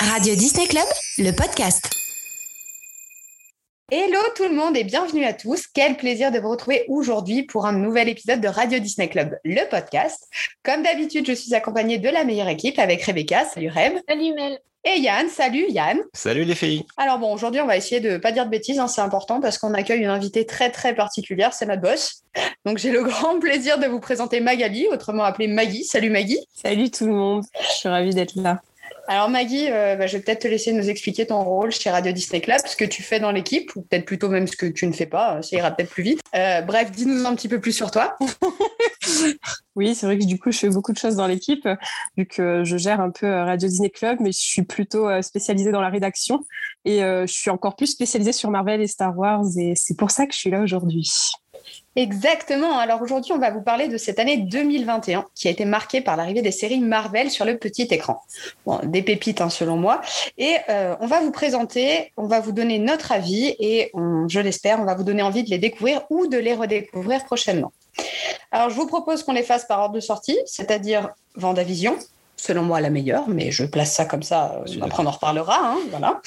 Radio Disney Club, le podcast. Hello tout le monde et bienvenue à tous. Quel plaisir de vous retrouver aujourd'hui pour un nouvel épisode de Radio Disney Club, le podcast. Comme d'habitude, je suis accompagnée de la meilleure équipe avec Rebecca. Salut Reb. Salut Mel. Et Yann. Salut Yann. Salut les filles. Alors bon, aujourd'hui, on va essayer de pas dire de bêtises, hein, c'est important parce qu'on accueille une invitée très très particulière, c'est notre boss. Donc j'ai le grand plaisir de vous présenter Magali, autrement appelée Maggie. Salut Maggie. Salut tout le monde, je suis ravie d'être là. Alors Maggie, euh, bah, je vais peut-être te laisser nous expliquer ton rôle chez Radio Disney Club, ce que tu fais dans l'équipe, ou peut-être plutôt même ce que tu ne fais pas, ça ira peut-être plus vite. Euh, bref, dis-nous un petit peu plus sur toi. oui, c'est vrai que du coup, je fais beaucoup de choses dans l'équipe, vu que je gère un peu euh, Radio Disney Club, mais je suis plutôt spécialisée dans la rédaction, et je suis encore plus spécialisée sur Marvel et Star Wars, et c'est pour ça que je suis là aujourd'hui. Exactement. Alors aujourd'hui, on va vous parler de cette année 2021 qui a été marquée par l'arrivée des séries Marvel sur le petit écran. Bon, des pépites hein, selon moi. Et euh, on va vous présenter, on va vous donner notre avis et je l'espère, on va vous donner envie de les découvrir ou de les redécouvrir prochainement. Alors je vous propose qu'on les fasse par ordre de sortie, c'est-à-dire Vendavision, selon moi la meilleure, mais je place ça comme ça, après on en reparlera. Hein, voilà.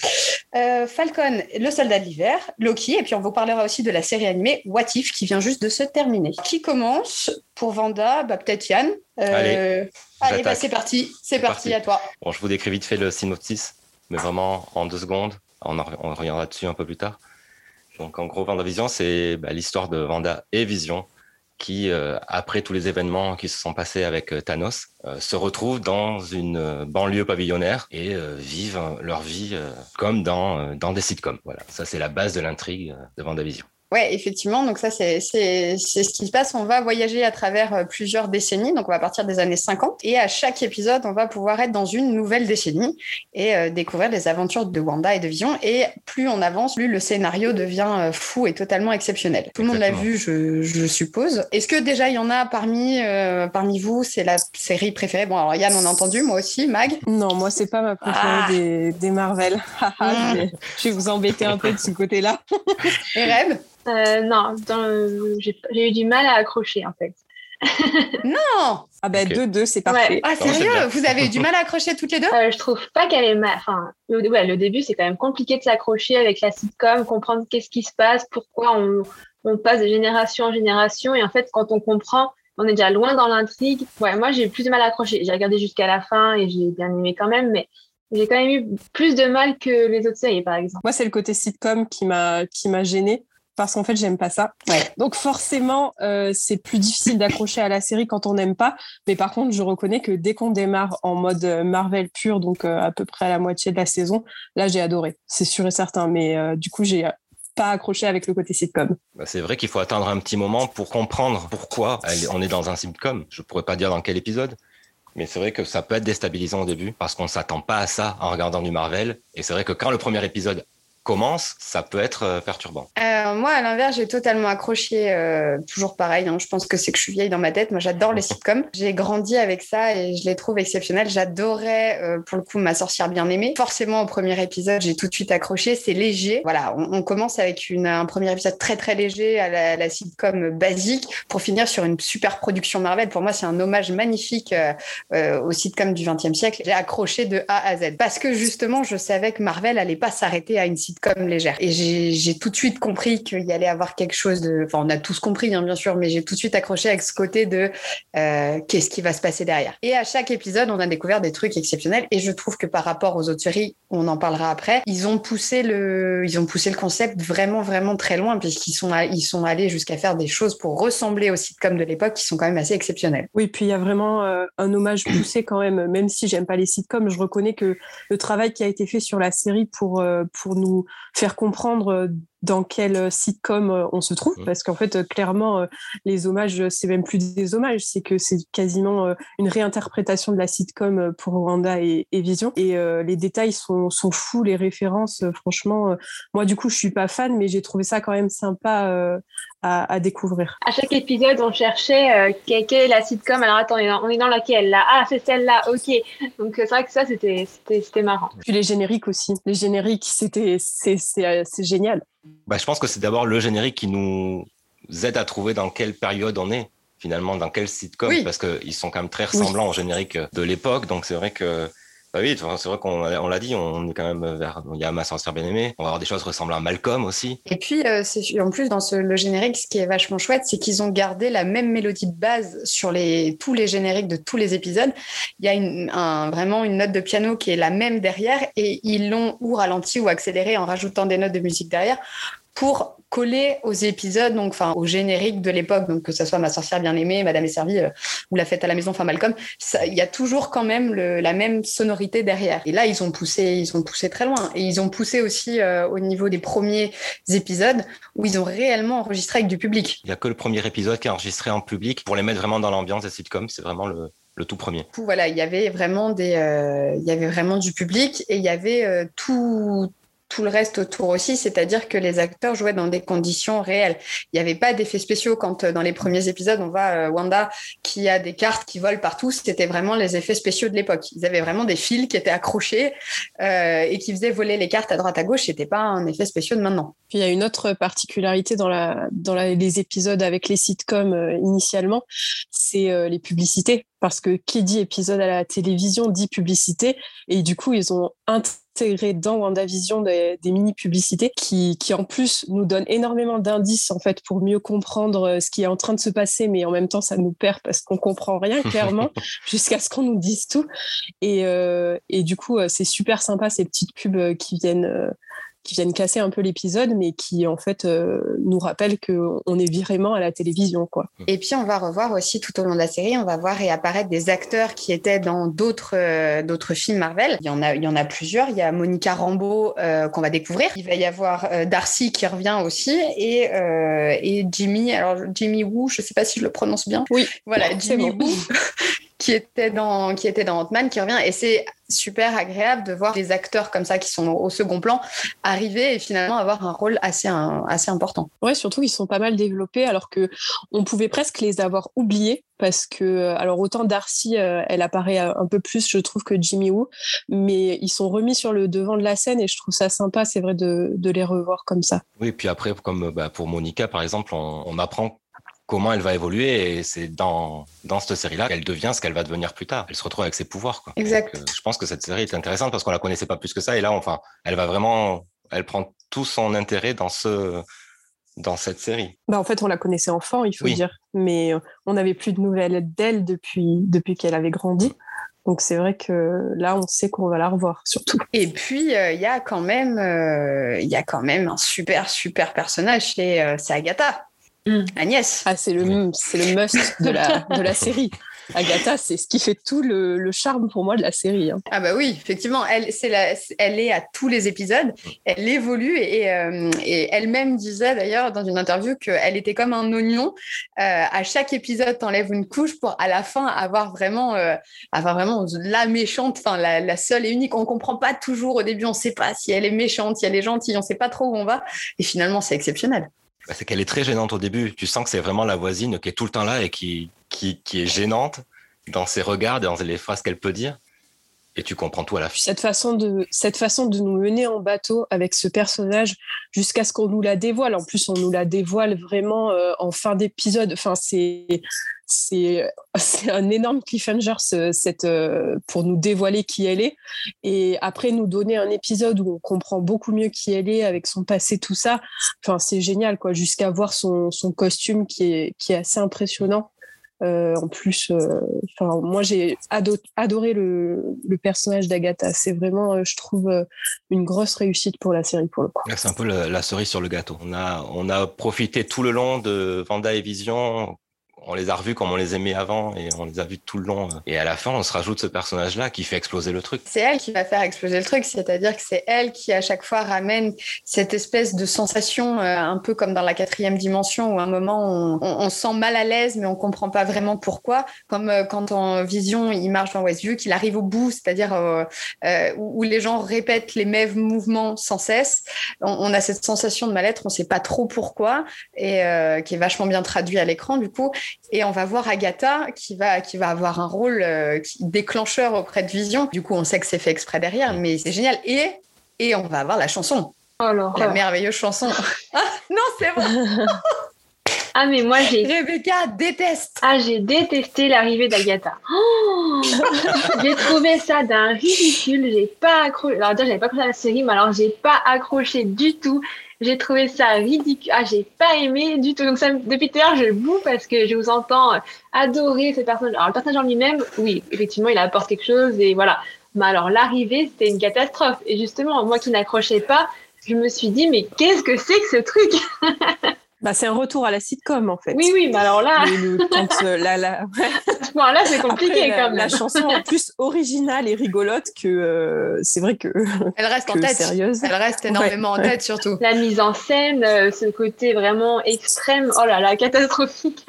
Euh, Falcon, le soldat de l'hiver, Loki, et puis on vous parlera aussi de la série animée What If qui vient juste de se terminer. Qui commence pour Vanda? Bah, Peut-être Yann. Euh, allez, bah, c'est parti, c'est parti, à toi. Bon, je vous décris vite fait le synopsis, mais vraiment en deux secondes. On, on reviendra dessus un peu plus tard. Donc en gros, Vision, c'est bah, l'histoire de Vanda et Vision qui, euh, après tous les événements qui se sont passés avec euh, Thanos, euh, se retrouvent dans une banlieue pavillonnaire et vivent leur vie comme dans, dans des sitcoms. Voilà, ça c'est la base de l'intrigue de Vendavision. Ouais, effectivement. Donc ça, c'est ce qui se passe. On va voyager à travers euh, plusieurs décennies. Donc on va partir des années 50. Et à chaque épisode, on va pouvoir être dans une nouvelle décennie et euh, découvrir les aventures de Wanda et de Vision. Et plus on avance, plus le scénario devient euh, fou et totalement exceptionnel. Tout le monde l'a vu, je, je suppose. Est-ce que déjà il y en a parmi parmi vous C'est la série préférée? Bon, alors Yann, on a entendu, moi aussi. Mag? Non, moi c'est pas ma préférée ah. des, des, Marvel. Hmm. je vais vous embêter un peu de ce côté-là. et Rêve? Euh, non, j'ai eu du mal à accrocher en fait. non Ah ben 2-2, c'est parfait. Ah sérieux? Vous avez eu du mal à accrocher toutes les deux? Euh, Je trouve pas qu'elle est mal. Enfin, le, ouais, le début, c'est quand même compliqué de s'accrocher avec la sitcom, comprendre qu'est-ce qui se passe, pourquoi on, on, passe de génération en génération. Et en fait, quand on comprend, on est déjà loin dans l'intrigue. Ouais, moi, j'ai eu plus de mal à accrocher. J'ai regardé jusqu'à la fin et j'ai bien aimé quand même, mais j'ai quand même eu plus de mal que les autres séries, par exemple. Moi, c'est le côté sitcom qui m'a qui m'a gêné parce qu'en fait j'aime pas ça. Donc forcément euh, c'est plus difficile d'accrocher à la série quand on n'aime pas. Mais par contre je reconnais que dès qu'on démarre en mode euh, Marvel pur, donc euh, à peu près à la moitié de la saison, là j'ai adoré, c'est sûr et certain. Mais du coup j'ai pas accroché avec le côté sitcom. Bah, c'est vrai qu'il faut attendre un petit moment pour comprendre pourquoi on est dans un sitcom. Je pourrais pas dire dans quel épisode. Mais c'est vrai que ça peut être déstabilisant au début parce qu'on s'attend pas à ça en regardant du Marvel. Et c'est vrai que quand le premier épisode commence, ça peut être euh, perturbant. Euh, moi, à l'inverse, j'ai totalement accroché, euh, toujours pareil. Hein, je pense que c'est que je suis vieille dans ma tête. Moi, j'adore les sitcoms. J'ai grandi avec ça et je les trouve exceptionnels. J'adorais, pour le coup, ma sorcière bien aimée. Forcément, au premier épisode, j'ai tout de suite accroché. C'est léger. Voilà, on, commence avec une, un premier épisode très très léger à la, la, sitcom basique pour finir sur une super production Marvel. Pour moi, c'est un hommage magnifique au sitcom du XXe siècle. J'ai accroché de A à Z parce que justement, je savais que Marvel allait pas s'arrêter à une sitcom comme légère. Et j'ai tout de suite compris qu'il y allait avoir quelque chose de. Enfin, on a tous compris, hein, bien sûr, mais j'ai tout de suite accroché avec ce côté de euh, qu'est-ce qui va se passer derrière. Et à chaque épisode, on a découvert des trucs exceptionnels. Et je trouve que par rapport aux autres séries, on en parlera après, ils ont poussé le, ils ont poussé le concept vraiment, vraiment très loin, puisqu'ils sont, sont allés jusqu'à faire des choses pour ressembler aux sitcoms de l'époque qui sont quand même assez exceptionnels. Oui, puis il y a vraiment euh, un hommage poussé quand même, même si j'aime pas les sitcoms, je reconnais que le travail qui a été fait sur la série pour, euh, pour nous faire comprendre euh, dans quel euh, sitcom euh, on se trouve, mmh. parce qu'en fait, clairement, les hommages, c'est même plus des hommages, c'est que c'est quasiment une réinterprétation de la sitcom pour Wanda et, Vision. Et les détails sont, sont fous, les références, franchement, moi, du coup, je suis pas fan, mais j'ai trouvé ça quand même sympa à, découvrir. À chaque épisode, on cherchait quelle, est la sitcom. Alors, attends, on est dans, laquelle là? Ah, c'est celle-là, ok. Donc, c'est vrai que ça, c'était marrant. Puis les génériques aussi. Les génériques, c'était c'est génial. Bah, je pense que c'est d'abord le générique qui nous aide à trouver dans quelle période on est, finalement, dans quel sitcom, parce qu'ils sont quand même très ressemblants au générique de l'époque. Donc c'est vrai que Bah oui, c'est vrai qu'on on l'a dit, on est quand même vers. Il y a ma sorcière bien aimée. On va avoir des choses ressemblant à Malcolm aussi. Et puis, euh, en plus, dans le générique, ce qui est vachement chouette, c'est qu'ils ont gardé la même mélodie de base sur les, tous les génériques de tous les épisodes. Il y a un, vraiment une note de piano qui est la même derrière et ils l'ont ou ralenti ou accéléré en rajoutant des notes de musique derrière pour coller aux épisodes, donc enfin au générique de l'époque, donc que ce soit Ma sorcière bien aimée, Madame est servie euh, ou La fête à la maison, enfin Malcolm, il y a toujours quand même le, la même sonorité derrière. Et là, ils ont poussé, ils ont poussé très loin. Et ils ont poussé aussi euh, au niveau des premiers épisodes où ils ont réellement enregistré avec du public. Il y a que le premier épisode qui est enregistré en public pour les mettre vraiment dans l'ambiance des sitcoms. C'est vraiment le, le tout premier. Voilà, il y avait vraiment des, euh, il y avait vraiment du public et il y avait euh, tout tout le reste autour aussi, c'est-à-dire que les acteurs jouaient dans des conditions réelles. Il n'y avait pas d'effets spéciaux quand euh, dans les premiers épisodes on voit euh, Wanda qui a des cartes qui volent partout, c'était vraiment les effets spéciaux de l'époque. Ils avaient vraiment des fils qui étaient accrochés euh, et qui faisaient voler les cartes à droite à gauche, c'était pas un effet spéciaux de maintenant. Puis il y a une autre particularité dans, la, dans les épisodes avec les sitcoms initialement, c'est les publicités parce que qui dit épisode à la télévision dit publicité et du coup ils ont intégré dans WandaVision des, des mini publicités qui, qui en plus nous donnent énormément d'indices en fait pour mieux comprendre euh, ce qui est en train de se passer mais en même temps ça nous perd parce qu'on comprend rien clairement jusqu'à ce qu'on nous dise tout. Et, euh, et du coup euh, c'est super sympa ces petites pubs qui viennent qui viennent casser un peu l'épisode, mais qui en fait euh, nous rappellent qu'on est vraiment à la télévision. Quoi. Et puis on va revoir aussi tout au long de la série, on va voir réapparaître des acteurs qui étaient dans d'autres euh, d'autres films Marvel. Il y en a il y en a plusieurs. Il y a Monica Rambeau euh, qu'on va découvrir. Il va y avoir Darcy qui revient aussi et et Jimmy. Alors Jimmy Woo, je sais pas si je le prononce bien. Oui. Voilà Jimmy Woo. qui était dans qui était dans Ant-Man qui revient et c'est super agréable de voir des acteurs comme ça qui sont au second plan arriver et finalement avoir un rôle assez assez important. Ouais, surtout ils sont pas mal développés alors que on pouvait presque les avoir oubliés parce que alors autant Darcy euh, elle apparaît un peu plus je trouve que Jimmy Woo mais ils sont remis sur le devant de la scène et je trouve ça sympa c'est vrai de, de, les revoir comme ça. Oui, puis après comme bah, pour Monica par exemple on, on apprend comment elle va évoluer et c'est dans, dans cette série-là qu'elle devient ce qu'elle va devenir plus tard. Elle se retrouve avec ses pouvoirs. Quoi. Exact. Euh, je pense que cette série est intéressante parce qu'on la connaissait pas plus que ça et là, enfin, elle va vraiment, elle prend tout son intérêt dans ce, dans cette série. Bah en fait, on la connaissait enfant, il faut dire, mais euh, on n'avait plus de nouvelles d'elle depuis, depuis qu'elle avait grandi. Donc c'est vrai que là, on sait qu'on va la revoir, surtout. Et puis euh, il y a quand même, il y a quand même un super super personnage, c'est Agatha. Mm. Agnès. Ah, c'est le, must de la, de la série. Agatha, c'est ce qui fait tout le, le, charme pour moi de la série. Hein. Ah bah oui, effectivement, elle, c'est la, elle est à tous les épisodes, elle évolue et, euh, et elle-même disait d'ailleurs dans une interview qu'elle était comme un oignon. Euh, à chaque épisode, t'enlèves une couche pour à la fin avoir vraiment, euh, avoir vraiment la méchante, enfin la, la, seule et unique. On comprend pas toujours au début, on sait pas si elle est méchante, si elle est gentille, on sait pas trop où on va. Et finalement, c'est exceptionnel. Bah, c'est qu'elle est très gênante au début. Tu sens que c'est vraiment la voisine qui est tout le temps là et qui, qui, qui est gênante dans ses regards, dans les phrases qu'elle peut dire. Et tu comprends tout à la fin. Cette façon de, cette façon de nous mener en bateau avec ce personnage jusqu'à ce qu'on nous la dévoile. En plus, on nous la dévoile vraiment euh, en fin d'épisode. Enfin, c'est, c'est, c'est un énorme cliffhanger cette, euh, pour nous dévoiler qui elle est. Et après, nous donner un épisode où on comprend beaucoup mieux qui elle est avec son passé, tout ça. Enfin, c'est génial, quoi. Jusqu'à voir son, son costume qui est, qui est assez impressionnant. Euh, en plus, euh, enfin, moi j'ai adoré le, le personnage d'Agatha. C'est vraiment, euh, je trouve, euh, une grosse réussite pour la série pour le coup. C'est un peu la, la, cerise sur le gâteau. On a, on a profité tout le long de Vanda et Vision on les a revus comme on les aimait avant et on les a vus tout le long. Et à la fin, on se rajoute ce personnage-là qui fait exploser le truc. C'est elle qui va faire exploser le truc, c'est-à-dire que c'est elle qui à chaque fois ramène cette espèce de sensation, euh, un peu comme dans la quatrième dimension, où à un moment on, on sent mal à l'aise, mais on comprend pas vraiment pourquoi. Comme euh, quand en vision il marche dans Westview, qu'il arrive au bout, c'est-à-dire euh, où, les gens répètent les mêmes mouvements sans cesse. On, on a cette sensation de mal-être, on sait pas trop pourquoi, et qui est vachement bien traduit à l'écran du coup. Et on va voir Agatha qui va, qui va avoir un rôle euh, déclencheur auprès de Vision. Du coup, on sait que c'est fait exprès derrière, mais c'est génial. Et, et on va avoir la chanson. Alors, la merveilleuse chanson. ah, non, c'est vrai Ah, mais moi, j'ai. Rebecca déteste. Ah, j'ai détesté l'arrivée d'Agatha. Oh j'ai trouvé ça d'un ridicule. J'ai pas accroché. Alors, déjà, j'avais pas accroché à la série, mais alors, j'ai pas accroché du tout. J'ai trouvé ça ridicule. Ah, j'ai pas aimé du tout. Donc, ça, depuis tout à l'heure, je boue parce que je vous entends adorer ce personnage. Alors, le personnage en lui-même, oui, effectivement, il apporte quelque chose et voilà. Mais alors, l'arrivée, c'était une catastrophe. Et justement, moi qui n'accrochais pas, je me suis dit, mais qu'est-ce que c'est que ce truc? Bah, c'est un retour à la sitcom en fait. Oui, oui, mais alors là. quand, euh, la, la... bon, là, c'est compliqué la, quand même. La chanson est plus originale et rigolote que. Euh, c'est vrai que. Elle reste en tête. Sérieuse. Elle reste énormément Ouais, en ouais. tête surtout. La mise en scène, euh, ce côté vraiment extrême, oh là là, catastrophique.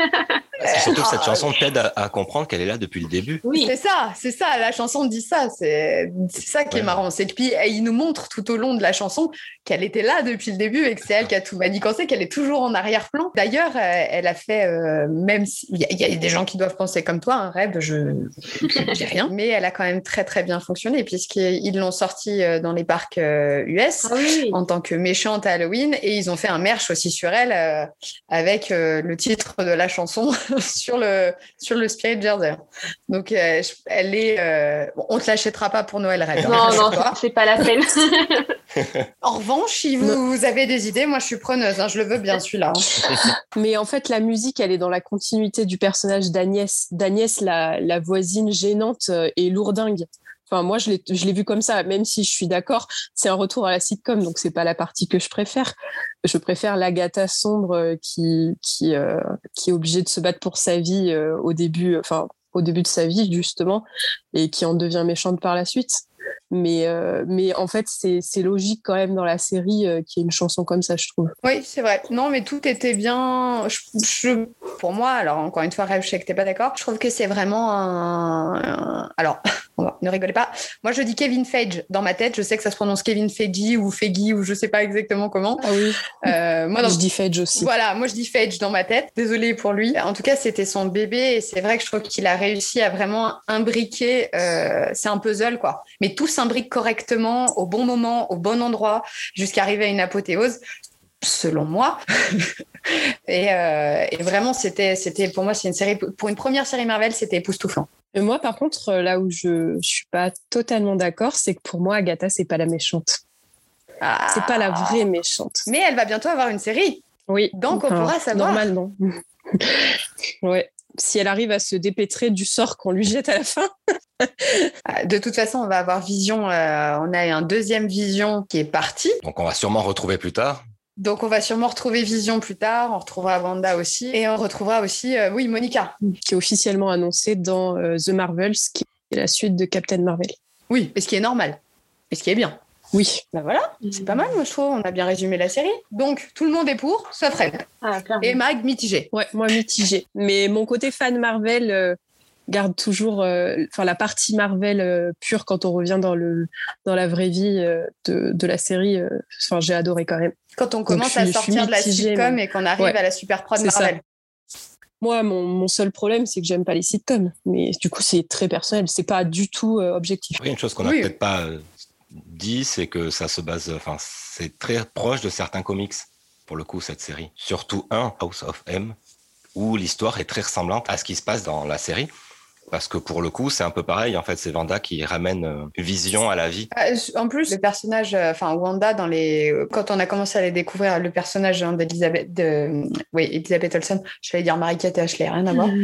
C'est surtout que cette Ah, chanson t'aide à, à comprendre qu'elle est là depuis le début. Oui, C'est ça, c'est ça. La chanson dit ça. C'est c'est ça qui est marrant. C'est que puis il nous montre tout au long de la chanson qu'elle était là depuis le début et que c'est elle qui a tout manigancé, qu'elle est toujours en arrière-plan. D'ailleurs, euh, elle a fait, euh, même si- il y, y a des gens qui doivent penser comme toi, un rêve, je dis rien, mais elle a quand même très très bien fonctionné puisqu'ils l'ont sorti euh, dans les parcs euh, US. ah oui, en tant que méchante à Halloween et ils ont fait un merch aussi sur elle euh, avec euh, le titre de la chanson sur le sur le Spirit Jersey. Donc euh, je- elle est euh, bon, on te l'achètera pas pour Noël hein, Non, non, rassure-toi. c'est pas la peine. En revanche, si vous, vous avez des idées, moi je suis preneuse, hein, je le veux bien celui-là. Mais en fait, la musique, elle est dans la continuité du personnage d'Agnès. D'Agnès, la, voisine gênante euh, et lourdingue. Enfin, moi, je l'ai vu comme ça, même si je suis d'accord, c'est un retour à la sitcom, donc c'est pas la partie que je préfère. Je préfère l'Agatha sombre euh, euh, qui est obligée de se battre pour sa vie au début, enfin, au début de sa vie, justement, et qui en devient méchante par la suite. Mais, euh, mais en fait, c'est logique quand même dans la série euh, qu'il y ait une chanson comme ça, je trouve. Oui, c'est vrai. Non, mais tout était bien. Je, je- pour moi, alors encore une fois, Rêve, je sais que t'es pas d'accord. Je trouve que c'est vraiment un. un- Alors, ne rigolez pas. Moi, je dis Kevin Feige dans ma tête. Je sais que ça se prononce Kevin Feige ou Feige ou je sais pas exactement comment. Ah oui, Euh, moi, dans je dis Fedge aussi. Voilà, moi je dis Feige dans ma tête. Désolée pour lui. En tout cas, c'était son bébé et c'est vrai que je trouve qu'il a réussi à vraiment imbriquer. c'est un puzzle quoi, mais tout s'imbrique correctement au bon moment, au bon endroit, jusqu'à arriver à une apothéose. Selon moi, et, euh, et vraiment, c'était, c'était pour moi, c'est une série pour une première série Marvel, c'était époustouflant. Et moi, par contre, euh, là où je, je suis pas totalement d'accord, c'est que pour moi, Agatha, c'est pas la méchante. Ah. C'est pas la vraie méchante. Mais elle va bientôt avoir une série, Oui. donc on pourra savoir. Normalement. ouais. Si elle arrive à se dépêtrer du sort qu'on lui jette à la fin. De toute façon, on va avoir Vision. euh, on a un deuxième Vision qui est parti. Donc on va sûrement retrouver plus tard. Donc, on va sûrement retrouver Vision plus tard. On retrouvera Wanda aussi. Et on retrouvera aussi, euh, oui, Monica. qui est officiellement annoncée dans euh, The Marvels, qui est la suite de Captain Marvel. Oui, et ce qui est normal. Et ce qui est bien. Oui. Ben voilà, c'est pas mal, moi, je trouve. On a bien résumé la série. Donc, tout le monde est pour, sauf Fred. Ah. Et Mag, mitigé. Ouais, moi mitigé. Mais mon côté fan Marvel euh, garde toujours, euh, enfin la partie Marvel euh, pure quand on revient dans le dans la vraie vie euh, de, de la série. euh, Enfin, j'ai adoré quand même. Quand on commence suis- à suis sortir de la sitcom mais- et qu'on arrive Ouais. à la super prod ça. Marvel. Moi, mon, mon seul problème, c'est que j'aime pas les sitcoms. Mais du coup, c'est très personnel. C'est pas du tout euh, objectif. Oui, une chose qu'on n'a Oui. peut-être pas dit, c'est que ça se base, enfin, c'est très proche de certains comics, pour le coup, cette série. Surtout un, House of M, où l'histoire est très ressemblante à ce qui se passe dans la série. Parce que pour le coup, c'est un peu pareil. En fait, c'est Vanda qui ramène euh, Vision à la vie. Ah, En plus, le personnage, euh, enfin Wanda, dans les, quand on a commencé à les découvrir, le personnage hein, d'Elisabeth, de, oui, Elisabeth Olsen, je vais dire Marie-Kate Ashley, rien à voir.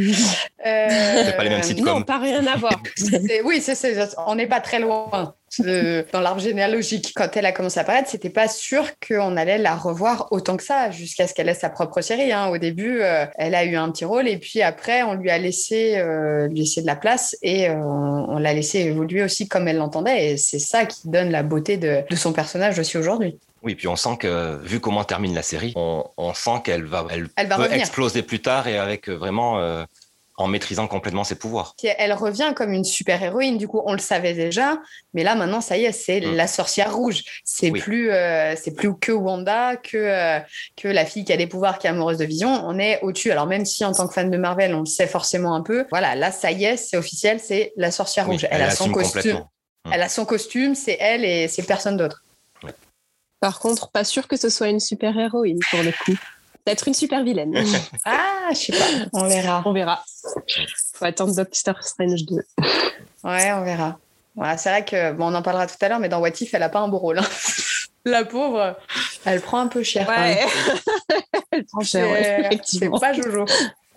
Euh, C'est pas les mêmes sitcoms. Non, pas rien à voir. Oui, c'est, c'est- on n'est pas très loin euh, dans l'arbre généalogique. Quand elle a commencé à apparaître, c'était pas sûr qu'on allait la revoir autant que ça, jusqu'à ce qu'elle ait sa propre série. hein. Au début, euh, elle a eu un petit rôle, et puis après, on lui a laissé, euh, lui laisser de la place, et euh, on, on l'a laissé évoluer aussi comme elle l'entendait. Et c'est ça qui donne la beauté de, de son personnage aussi aujourd'hui. Oui, puis on sent que, vu comment termine la série, on, on sent qu'elle va, elle Elle va peut revenir. exploser plus tard et avec euh, vraiment, euh, en maîtrisant complètement ses pouvoirs. Elle revient comme une super héroïne. Du coup, on le savait déjà, mais là maintenant, ça y est, c'est Mm. la sorcière rouge. C'est Oui. plus, euh, c'est plus que Wanda, que euh, que la fille qui a des pouvoirs, qui est amoureuse de Vision. On est au-dessus. Alors même si en tant que fan de Marvel, on le sait forcément un peu. Voilà, là, ça y est, c'est officiel, c'est la sorcière Oui, rouge. Elle, a son costume. complètement. Elle a son costume, c'est elle et c'est personne d'autre. Par contre, pas sûr que ce soit une super héroïne pour le coup. D'être une super vilaine. ah, je sais pas. On verra. On verra. Faut attendre Doctor Strange 2. Ouais, on verra. c'est vrai que, bon, on en parlera tout à l'heure, mais dans What If, elle a pas un beau rôle. Hein. La pauvre, elle prend un peu cher. Ouais. elle prend cher, ouais, effectivement. C'est pas Jojo.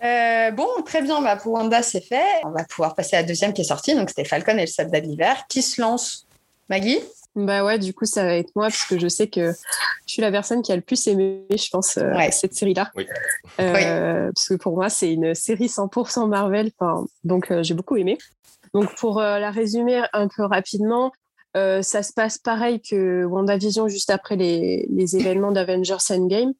Euh, bon, très bien, bah, pour Wanda, c'est fait. On va pouvoir passer à la deuxième qui est sortie. Donc, c'était Falcon et le soldat de l'hiver. Qui se lance Maggie? Bah ouais, du coup, ça va être moi, parce que je sais que je suis la personne qui a le plus aimé, je pense, euh, cette série-là. Euh, parce que pour moi, c'est une série 100% Marvel, donc euh, j'ai beaucoup aimé. Donc pour la résumer un peu rapidement, ça se passe pareil que WandaVision juste après les, les événements d'Avengers Endgame.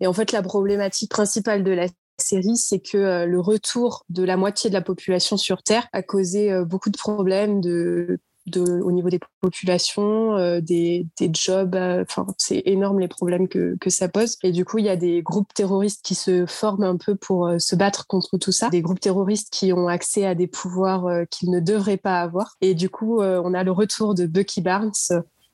Et en fait, la problématique principale de la série, c'est que le retour de la moitié de la population sur Terre a causé beaucoup de problèmes de au niveau des populations, euh, des, jobs. Euh, enfin, c'est énorme les problèmes que, que, ça pose. Et du coup, il y a des groupes terroristes qui se forment un peu pour euh, se battre contre tout ça. Des groupes terroristes qui ont accès à des pouvoirs qu'ils ne devraient pas avoir. Et du coup, on a le retour de Bucky Barnes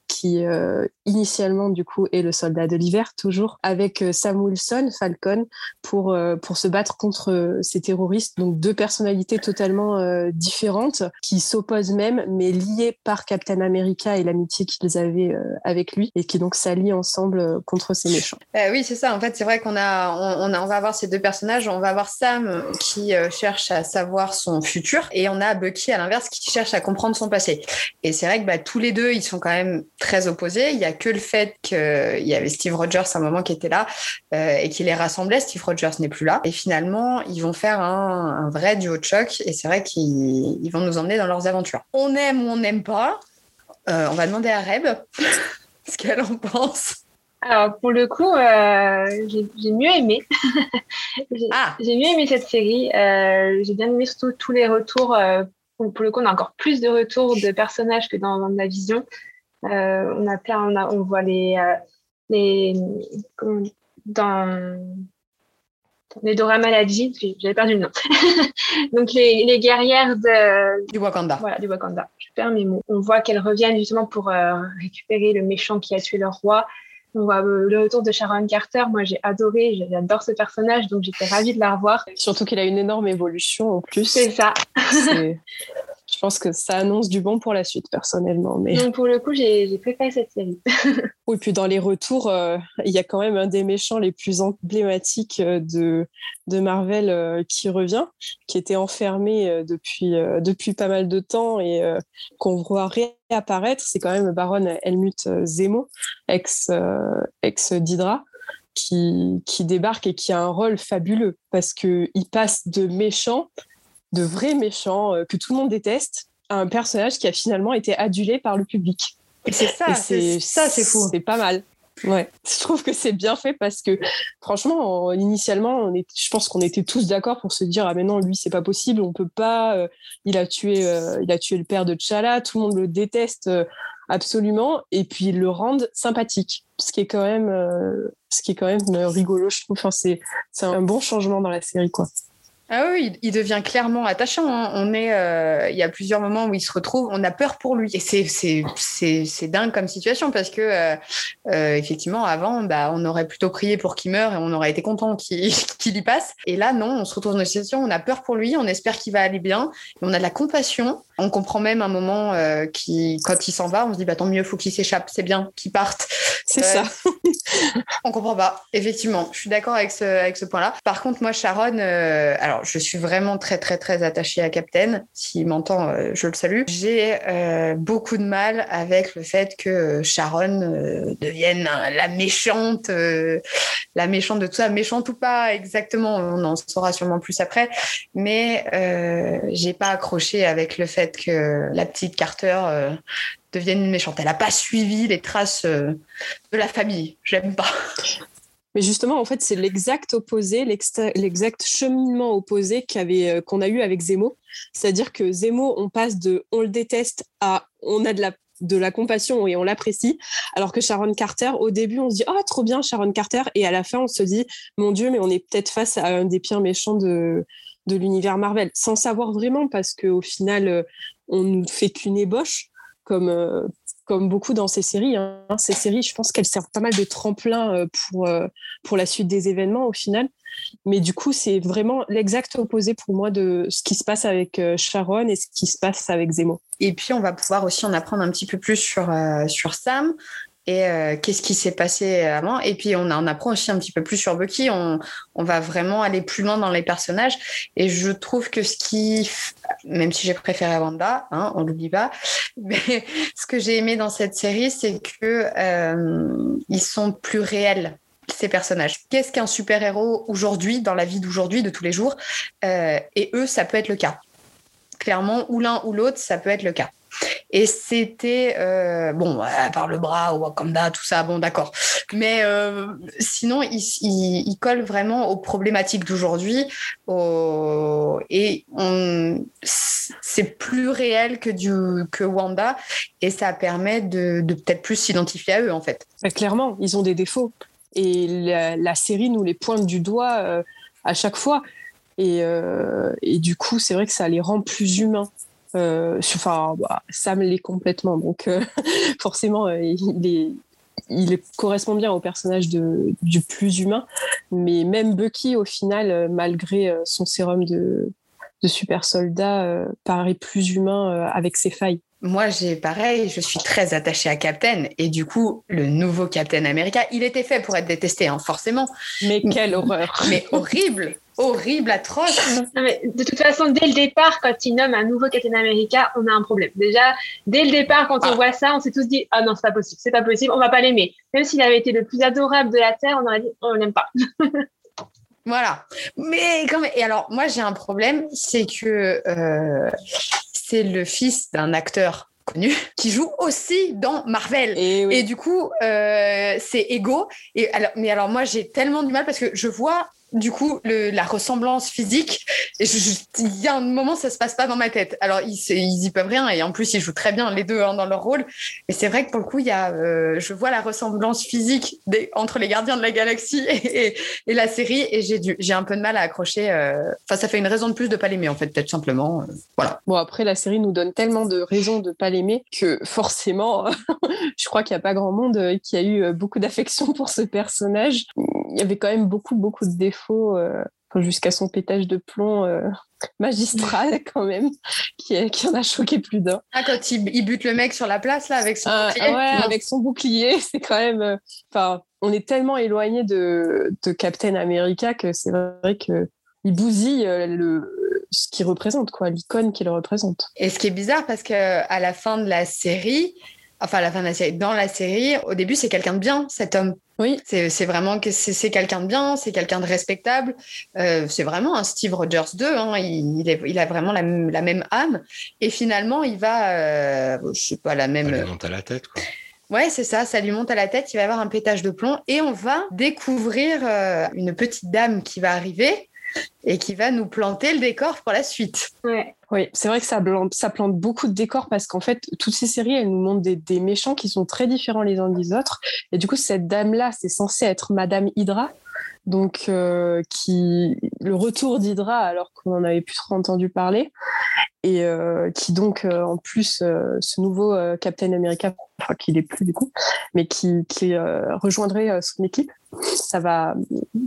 qui euh, initialement du coup est le soldat de l'hiver toujours avec euh, Sam Wilson Falcon pour euh, pour se battre contre ces terroristes. Donc deux personnalités totalement différentes qui s'opposent même mais liées par Captain America et l'amitié qu'ils avaient avec lui et qui donc s'allient ensemble contre ces méchants. oui c'est ça. En fait c'est vrai qu'on a on, a on va avoir ces deux personnages. On va avoir Sam qui cherche à savoir son futur et on a Bucky à l'inverse qui cherche à comprendre son passé. Et c'est vrai que bah, tous les deux ils sont quand même très opposés. Il y a que le fait qu'il y avait Steve Rogers à un moment qui était là euh, et qui les rassemblait. Steve Rogers n'est plus là. Et finalement, ils vont faire un, vrai duo de choc et c'est vrai qu'ils vont nous emmener dans leurs aventures. On aime ou on n'aime pas. Euh, on va demander à Reb ce qu'elle en pense. Alors, pour le coup, euh, j'ai mieux aimé. Ah. j'ai mieux aimé cette série. j'ai bien aimé surtout tous les retours. pour le coup, on a encore plus de retours de personnages que dans, dans la vision. Euh, on a plein, on, a, on voit les, euh, les dans les Dora Maladji, j'avais perdu le nom. Donc les, les, guerrières de du Wakanda. Voilà, du Wakanda. Je perds mes mots. On voit qu'elles reviennent justement pour euh, récupérer le méchant qui a tué leur roi. On voit le retour de Sharon Carter. Moi, j'ai adoré, j'adore ce personnage, donc j'étais ravie de la revoir. Surtout qu'il a une énorme évolution en plus. C'est ça. je pense que ça annonce du bon pour la suite, personnellement. Mais... Donc, pour le coup, j'ai préféré cette série. oui, puis dans les retours, euh, il y a quand même un des méchants les plus emblématiques euh, de, de Marvel euh, qui revient, qui était enfermé depuis, depuis pas mal de temps et qu'on voit réapparaître. C'est quand même Baron Helmut Zemo, ex, ex. Qui, qui débarque et qui a un rôle fabuleux parce qu'il passe de méchant de vrais méchants euh, que tout le monde déteste à un personnage qui a finalement été adulé par le public. Et c'est ça, c'est ça, c'est fou. C'est pas mal. Ouais, je trouve que c'est bien fait parce que franchement, initialement, on est, je pense qu'on était tous d'accord pour se dire ah mais non, lui c'est pas possible, on peut pas. Euh, il a tué, euh, il a tué le père de T'Challa, tout le monde le déteste absolument, et puis ils le rendent sympathique, ce qui est quand même, ce qui est quand même rigolo, je trouve. Enfin, c'est c'est un bon changement dans la série quoi. Ah oui, il devient clairement attachant. Hein. On est, euh, il y a plusieurs moments où il se retrouve, on a peur pour lui. Et c'est, c'est, c'est, c'est dingue comme situation parce que, euh, euh, effectivement, avant, bah, on aurait plutôt prié pour qu'il meure et on aurait été content qu'il, qu'il y passe. Et là, non, on se retrouve dans une situation où on a peur pour lui, on espère qu'il va aller bien, et on a de la compassion. On comprend même un moment qui, quand il s'en va, on se dit, bah, tant mieux, faut qu'il s'échappe, c'est bien qu'il parte. C'est ça. on comprend pas, effectivement. Je suis d'accord avec ce, avec ce point-là. Par contre, moi, Sharon, alors, je suis vraiment très, très, très attachée à Captain. S'il m'entend, euh, je le salue. J'ai euh, beaucoup de mal avec le fait que euh, Sharon devienne la méchante, la méchante de tout ça. Méchante ou pas, exactement, on en saura sûrement plus après. Mais j'ai pas accroché avec le fait que la petite Carter devienne une méchante. Elle n'a pas suivi les traces de la famille. J'aime pas. Mais justement, en fait, c'est l'exact opposé, l'exact cheminement opposé euh, qu'on a eu avec Zemo. C'est-à-dire que Zemo, on passe de on le déteste à on a de la, compassion et on l'apprécie. Alors que Sharon Carter, au début, on se dit, oh, trop bien, Sharon Carter. Et à la fin, on se dit, mon Dieu, mais on est peut-être face à un des pires méchants de, l'univers Marvel. Sans savoir vraiment, parce qu'au final, euh, on ne fait qu'une ébauche, comme, euh, comme beaucoup dans ces séries. Hein. Ces séries, je pense qu'elles servent pas mal de tremplin euh, pour, euh, pour la suite des événements au final. Mais du coup, c'est vraiment l'exact opposé pour moi de ce qui se passe avec euh, Sharon et ce qui se passe avec Zemo. Et puis, on va pouvoir aussi en apprendre un petit peu plus sur, sur Sam, et qu'est-ce qui s'est passé avant. Et puis on en apprend aussi un petit peu plus sur Bucky. On, on, va vraiment aller plus loin dans les personnages. Et je trouve que ce qui, même si j'ai préféré Wanda, hein, on l'oublie pas, mais ce que j'ai aimé dans cette série, c'est que euh, ils sont plus réels ces personnages. Qu'est-ce qu'un super-héros aujourd'hui, dans la vie d'aujourd'hui, de tous les jours? Euh, Et eux, ça peut être le cas. Clairement, ou l'un ou l'autre, ça peut être le cas. Et c'était, euh, bon, par le bras, Wakanda, tout ça, bon, d'accord. Mais euh, sinon, il, il, colle vraiment aux problématiques d'aujourd'hui. Et c'est plus réel que, Wanda. Et ça permet de, peut-être plus s'identifier à eux, en fait. Bah, clairement, ils ont des défauts. Et la, série nous les pointe du doigt euh, à chaque fois. Et, du coup, c'est vrai que ça les rend plus humains. Euh, enfin, bah, Sam l'est complètement, donc euh, forcément, euh, il, est, il correspond bien au personnage de, du plus humain. Mais même Bucky, au final, malgré son sérum de, de super soldat, paraît plus humain avec ses failles. Moi, j'ai pareil, je suis très attachée à Captain et du coup, le nouveau Captain America, il était fait pour être détesté, hein, forcément. Mais quelle horreur Mais horrible horrible, atroce. mais de toute façon, dès le départ, quand il nomme un nouveau Captain America, on a un problème. Déjà, dès le départ, quand on ah. voit ça, on s'est tous dit ah non, c'est pas possible, c'est pas possible, on va pas l'aimer. Même s'il avait été le plus adorable de la terre, on aurait dit on l'aime pas. voilà. Mais comme et alors, moi j'ai un problème, c'est que euh, c'est le fils d'un acteur connu qui joue aussi dans Marvel et, et du coup euh, c'est égaux et alors mais alors moi j'ai tellement du mal parce que je vois du coup la ressemblance physique. Il y a un moment, ça se passe pas dans ma tête. Alors ils, ils y peuvent rien et en plus ils jouent très bien les deux hein, dans leur rôle. Mais c'est vrai que pour le coup, y a, euh, je vois la ressemblance physique entre les Gardiens de la Galaxie et, la série et j'ai un peu de mal à accrocher. Euh, enfin, ça fait une raison de plus de pas l'aimer en fait, peut-être simplement. Euh, voilà. Bon après la série nous donne tellement de raisons de pas l'aimer que forcément, je crois qu'il y a pas grand monde qui a eu beaucoup d'affection pour ce personnage. Il y avait quand même beaucoup beaucoup de défauts euh, jusqu'à son pétage de plomb euh, magistral quand même, qui, qui, en a choqué plus d'un. Ah, quand il, bute le mec sur la place là avec son ah, bouclier. avec son bouclier, c'est quand même. Euh, enfin, on est tellement éloigné de, de Captain America que c'est vrai que il bousille le, ce qu'il représente, quoi, l'icône qu'il représente. Et ce qui est bizarre, parce que à la fin de la série, enfin à la fin de la série, dans la série, au début, c'est quelqu'un de bien, cet homme. Oui. C'est vraiment que c'est quelqu'un de bien, c'est quelqu'un de respectable. Euh, c'est vraiment un Steve Rogers 2. Hein. Il, il, a vraiment la, même âme. Et finalement, il va, euh, je sais pas, la même. Ça lui monte à la tête, quoi. Ouais, c'est ça, ça lui monte à la tête, il va avoir un pétage de plomb et on va découvrir euh, une petite dame qui va arriver et qui va nous planter le décor pour la suite. Oui, c'est vrai que ça plante, ça plante beaucoup de décors parce qu'en fait, toutes ces séries, elles nous montrent des, méchants qui sont très différents les uns des autres. Et du coup, cette dame-là, c'est censé être Madame Hydra. Donc, euh, qui le retour d'Hydra alors qu'on n'en avait plus trop entendu parler, et euh, qui donc euh, en plus ce nouveau Captain America, enfin qu'il est plus du coup, mais qui, qui rejoindrait son équipe ça va,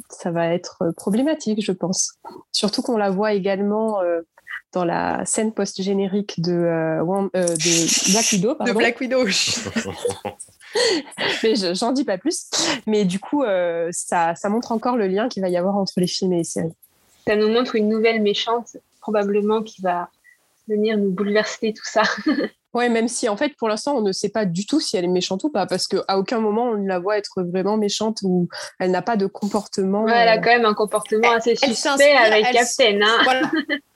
ça va être problématique, je pense. Surtout qu'on la voit également euh, dans la scène post-générique de, euh, euh, de, Black Widow. De Black Widow. Mais j'en dis pas plus. Mais du coup, ça, ça montre encore le lien qu'il va y avoir entre les films et les séries. Ça nous montre une nouvelle méchante, probablement, qui va venir nous bouleverser tout ça. Ouais, même si en fait pour l'instant on ne sait pas du tout si elle est méchante ou pas, parce qu'à aucun moment on la voit être vraiment méchante ou elle n'a pas de comportement. elle a euh, quand même un comportement assez suspect avec Captain. Hein.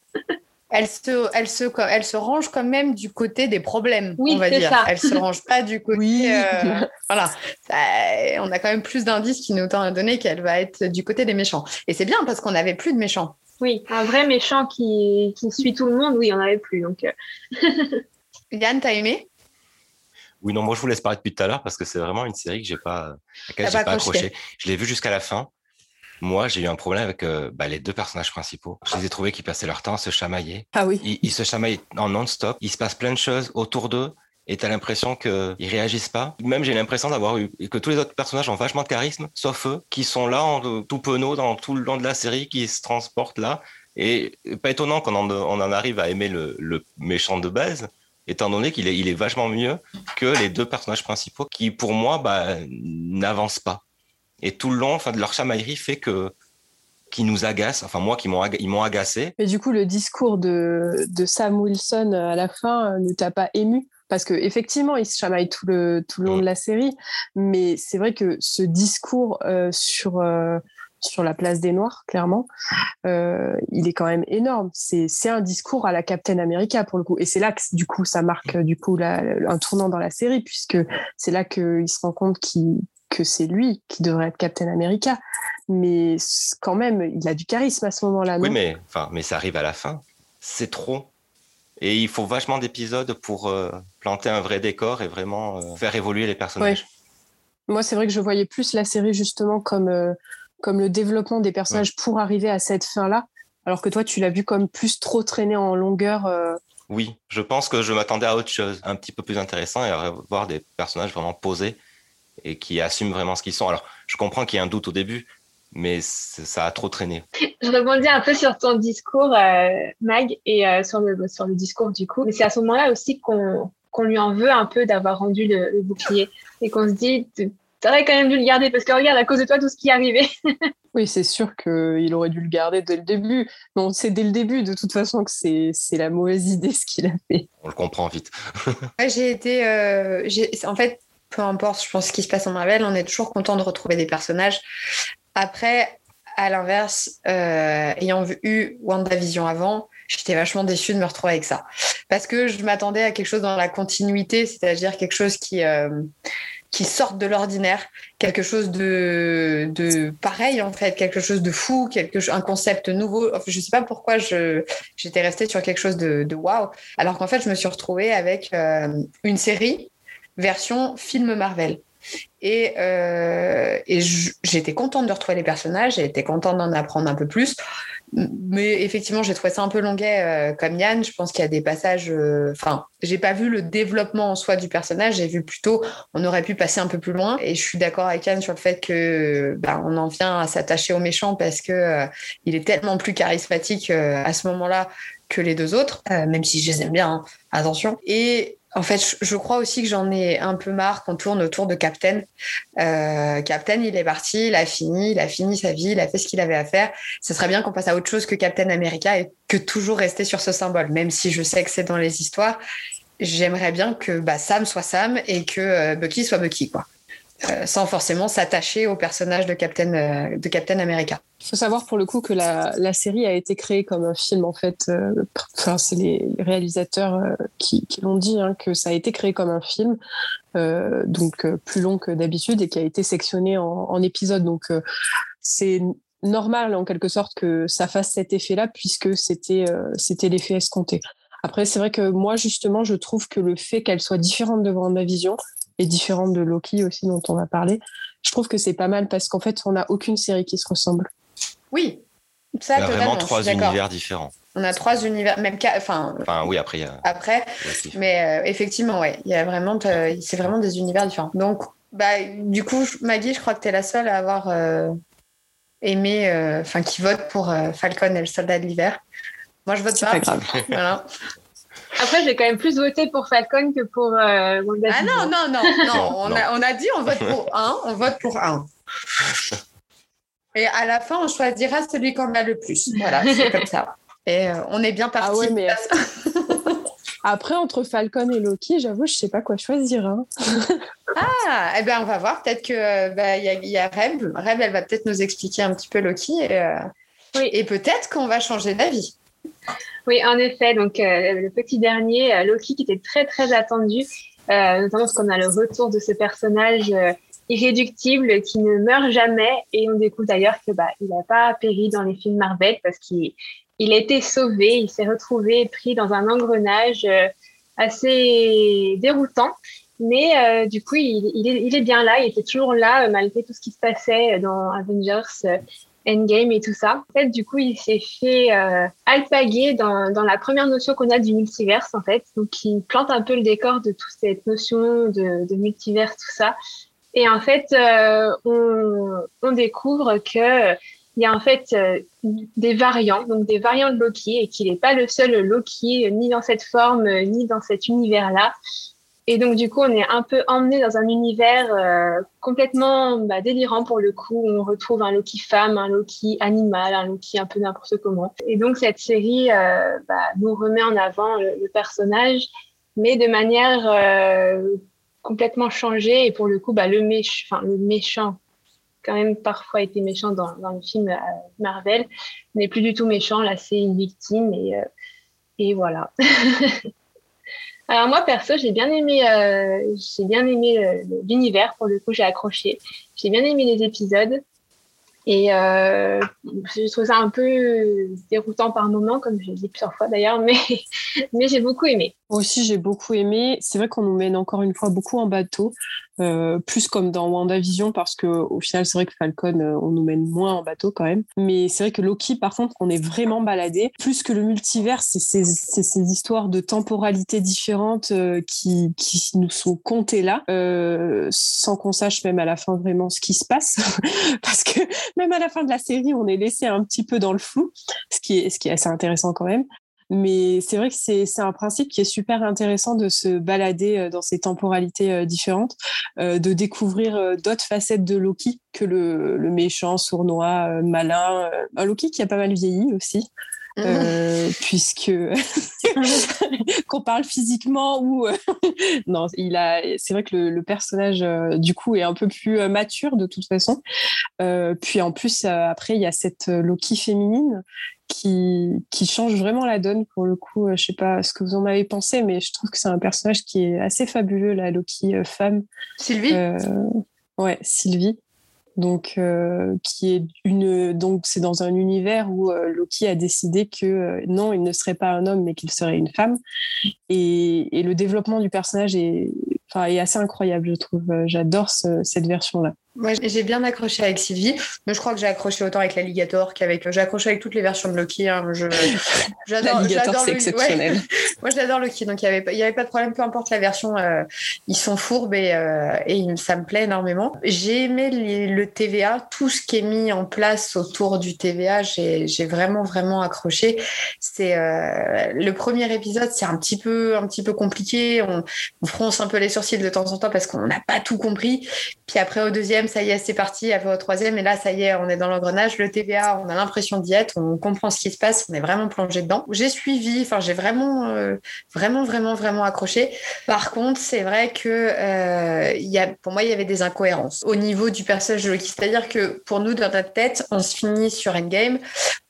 elle se, elle, se, elle se range quand même du côté des problèmes, oui, on va dire. Ça. Elle se range pas du côté. Oui. Euh, voilà. on a quand même plus d'indices qui nous ont donné qu'elle va être du côté des méchants. Et c'est bien parce qu'on n'avait plus de méchants. Oui, un vrai méchant qui, qui suit tout le monde, oui, on n'avait plus. Donc. Euh. Yann, t'as aimé? Oui, non, moi je vous laisse parler depuis tout à l'heure parce que c'est vraiment une série que j'ai pas, à laquelle j'ai pas accroché. Je l'ai vue jusqu'à la fin. Moi, j'ai eu un problème avec euh, bah, les deux personnages principaux. Je les ai trouvés qui passaient leur temps à se chamailler. Ah oui. Ils, se chamaillaient en non-stop. Il se passe plein de choses autour d'eux et t'as l'impression qu'ils réagissent pas. Même j'ai l'impression d'avoir eu que tous les autres personnages ont vachement de charisme, sauf eux, qui sont là en tout penaud dans tout le long de la série, qui se transportent là. Et pas étonnant qu'on en, on en arrive à aimer le, le méchant de base, étant donné qu'il est, il est vachement mieux que les deux personnages principaux, qui pour moi bah, n'avancent pas. Et tout le long, enfin, de leur chamaillerie fait que qui nous agacent, enfin moi qui m'ont ils m'ont agacé. Mais du coup, le discours de, de Sam Wilson à la fin ne t'a pas ému? Parce que effectivement, il se chamaille tout le tout le long de la série, mais c'est vrai que ce discours euh, sur euh, sur la place des Noirs, clairement, euh, il est quand même énorme. C'est c'est un discours à la Captain America pour le coup, et c'est là que du coup ça marque du coup la, un tournant dans la série puisque c'est là qu'il se rend compte qu'il que c'est lui qui devrait être Captain America. Mais quand même, il a du charisme à ce moment-là. Oui, mais, enfin, mais ça arrive à la fin. C'est trop. Et il faut vachement d'épisodes pour euh, planter un vrai décor et vraiment euh, faire évoluer les personnages. Moi, c'est vrai que je voyais plus la série justement comme, euh, comme le développement des personnages pour arriver à cette fin-là. Alors que toi, tu l'as vu comme plus trop traîné en longueur. Oui, je pense que je m'attendais à autre chose, un petit peu plus intéressant et à voir des personnages vraiment posés et qui assument vraiment ce qu'ils sont. Alors, je comprends qu'il y ait un doute au début, mais ça a trop traîné. Je rebondis un peu sur ton discours, euh, Mag, et euh, sur, le, sur le discours du coup. Mais c'est à ce moment-là aussi qu'on qu'on lui en veut un peu d'avoir rendu le, bouclier et qu'on se dit, t'aurais quand même dû le garder parce que regarde, à cause de toi, tout ce qui est arrivé. oui, c'est sûr qu'il aurait dû le garder dès le début. Mais on sait dès le début, de toute façon, que c'est la mauvaise idée ce qu'il a fait. On le comprend vite. j'ai été. Euh, en fait, peu importe, je pense, ce qui se passe en Marvel, on est toujours content de retrouver des personnages. Après, à l'inverse, euh, ayant eu WandaVision avant, j'étais vachement déçue de me retrouver avec ça. Parce que je m'attendais à quelque chose dans la continuité, c'est-à-dire quelque chose qui, euh, qui sorte de l'ordinaire, quelque chose de, de pareil en fait, quelque chose de fou, quelque, un concept nouveau. Enfin, je ne sais pas pourquoi j'étais restée sur quelque chose de, de waouh, alors qu'en fait, je me suis retrouvée avec euh, une série version film Marvel. Et, euh, j'étais contente de retrouver les personnages, j'étais contente d'en apprendre un peu plus. Mais effectivement, j'ai trouvé ça un peu longuet euh, comme Yann. Je pense qu'il y a des passages. Euh, enfin, j'ai pas vu le développement en soi du personnage. J'ai vu plutôt, on aurait pu passer un peu plus loin. Et je suis d'accord avec Yann sur le fait que ben, on en vient à s'attacher au méchant parce que il est tellement plus charismatique à ce moment-là que les deux autres, même si je les aime bien. Hein, attention. Et en fait, je crois aussi que j'en ai un peu marre qu'on tourne autour de Captain. Euh, Captain, il est parti, il a fini, il a fini sa vie, il a fait ce qu'il avait à faire. Ce serait bien qu'on passe à autre chose que Captain America et que toujours rester sur ce symbole, même si je sais que c'est dans les histoires. J'aimerais bien que bah, Sam soit Sam et que euh, Bucky soit Bucky, quoi. Euh, sans forcément s'attacher au personnage de Captain, de Captain America. Il faut savoir pour le coup que la, série a été créée comme un film en fait. Euh, enfin, c'est les réalisateurs qui, qui l'ont dit hein, que ça a été créé comme un film, donc plus long que d'habitude et qui a été sectionné en, épisodes. Donc c'est normal en quelque sorte que ça fasse cet effet-là puisque c'était c'était l'effet escompté. Après, c'est vrai que moi, justement, je trouve que le fait qu'elle soit différente de vision différente de Loki aussi dont on a parlé. Je trouve que c'est pas mal parce qu'en fait, on n'a aucune série qui se ressemble. Oui, ça, il y a vraiment trois univers différents. On a trois univers, même enfin. Enfin, oui, après. Après, mais euh, effectivement, ouais, il y a vraiment, euh, c'est vraiment des univers différents. Donc, bah, du coup, Maggie, je crois que tu es la seule à avoir euh, aimé, enfin, qui vote pour Falcon et le Soldat de l'hiver. Moi, je vote pas. pas grave. voilà. Après, j'ai quand même plus voté pour Falcon que pour euh, Ah non, non, non, non. On, A, on a dit on vote pour un, on vote pour un. Et à la fin, on choisira celui qu'on a le plus. Voilà, c'est comme ça. Et euh, on est bien parti. Ah ouais, mais... Après, entre Falcon et Loki, j'avoue, je sais pas quoi choisir. Hein. ah, eh ben, on va voir. Peut-être que euh, bah, il y, a Reb. Reb, elle va peut-être nous expliquer un petit peu Loki. Et, oui. et peut-être qu'on va changer d'avis. Oui, en effet. Donc, euh, le petit dernier, euh, Loki, qui était très, très attendu, euh, notamment parce qu'on a le retour de ce personnage irréductible qui ne meurt jamais. Et on découvre d'ailleurs que bah, il n'a pas péri dans les films Marvel parce qu'il il a été sauvé. Il s'est retrouvé pris dans un engrenage assez déroutant. Mais du coup, il, il, est, il, est, bien là. Il était toujours là malgré tout ce qui se passait dans Avengers Endgame et tout ça. En fait, du coup, il s'est fait euh, alpaguer dans, dans la première notion qu'on a du multiverse, en fait. Donc, il plante un peu le décor de toute cette notion de, de multiverse, tout ça. Et en fait, euh, on, on, découvre que il y a en fait euh, des variants, donc des variants de Loki, et qu'il n'est pas le seul Loki, ni dans cette forme, ni dans cet univers-là. Et donc, du coup, on est un peu emmené dans un univers euh, complètement bah, délirant pour le coup. On retrouve un Loki femme, un Loki animal, un Loki un peu n'importe comment. Et donc, cette série euh, bah, nous remet en avant le, personnage, mais de manière euh, complètement changée. Et pour le coup, bah, le, méch enfin, le méchant, quand même parfois été méchant dans, dans le film Marvel, n'est plus du tout méchant. Là, c'est une victime et, et voilà. Alors moi perso, j'ai bien aimé, euh, j'ai bien aimé euh, l'univers. Pour le coup, j'ai accroché. J'ai bien aimé les épisodes. Et euh, je trouve ça un peu déroutant par moments, comme je l'ai dit plusieurs fois d'ailleurs, mais, mais j'ai beaucoup aimé. Moi aussi, j'ai beaucoup aimé. C'est vrai qu'on nous mène encore une fois beaucoup en bateau, euh, plus comme dans WandaVision, parce qu'au final, c'est vrai que Falcon, euh, on nous mène moins en bateau quand même. Mais c'est vrai que Loki, par contre, on est vraiment baladé. Plus que le multivers, c'est ces, histoires de temporalité différentes euh, qui, qui, nous sont comptées là, sans qu'on sache même à la fin vraiment ce qui se passe. parce que même à la fin de la série, on est laissé un petit peu dans le flou, ce qui est assez intéressant quand même. Mais c'est vrai que c'est un principe qui est super intéressant de se balader euh, dans ces temporalités euh, différentes, euh, de découvrir d'autres facettes de Loki que le, le méchant, sournois, malin. Un Loki qui a pas mal vieilli aussi. Euh, puisque qu'on parle physiquement ou non, il a. C'est vrai que le, le personnage du coup est un peu plus mature de toute façon. puis en plus après il y a cette Loki féminine qui, qui change vraiment la donne pour le coup. Euh, je sais pas ce que vous en avez pensé, mais je trouve que c'est un personnage qui est assez fabuleux, la Loki euh, femme. Sylvie? Euh, Ouais, Sylvie. Donc, qui est une, donc c'est dans un univers où Loki a décidé que non, il ne serait pas un homme, mais qu'il serait une femme. Et, et, le développement du personnage est, est assez incroyable, je trouve. J'adore cette version-là. Moi, j'ai bien accroché avec Sylvie, mais je crois que j'ai accroché autant avec l'alligator qu'avec. J'ai accroché avec toutes les versions de Loki. Hein. j'adore. l'alligator, c'est exceptionnel. Moi, j'adore Loki, donc il n'y avait, y avait pas de problème, peu importe la version. Euh, ils sont fourbes et, euh, et, ça me plaît énormément. J'ai aimé le TVA, tout ce qui est mis en place autour du TVA, j'ai vraiment, vraiment accroché. C'est euh, le premier épisode, c'est un petit peu, un petit peu compliqué. On, on fronce un peu les sourcils de temps en temps parce qu'on n'a pas tout compris. Puis après, au deuxième, ça y est, c'est parti, après au troisième, et là, ça y est, on est dans l'engrenage. Le TVA, on a l'impression d'y être, on comprend ce qui se passe, on est vraiment plongé dedans. J'ai suivi, enfin, j'ai vraiment, euh, vraiment, vraiment, vraiment accroché. Par contre, c'est vrai que euh, y a, pour moi, il y avait des incohérences au niveau du personnage de Loki. C'est-à-dire que pour nous, dans notre tête, on se finit sur Endgame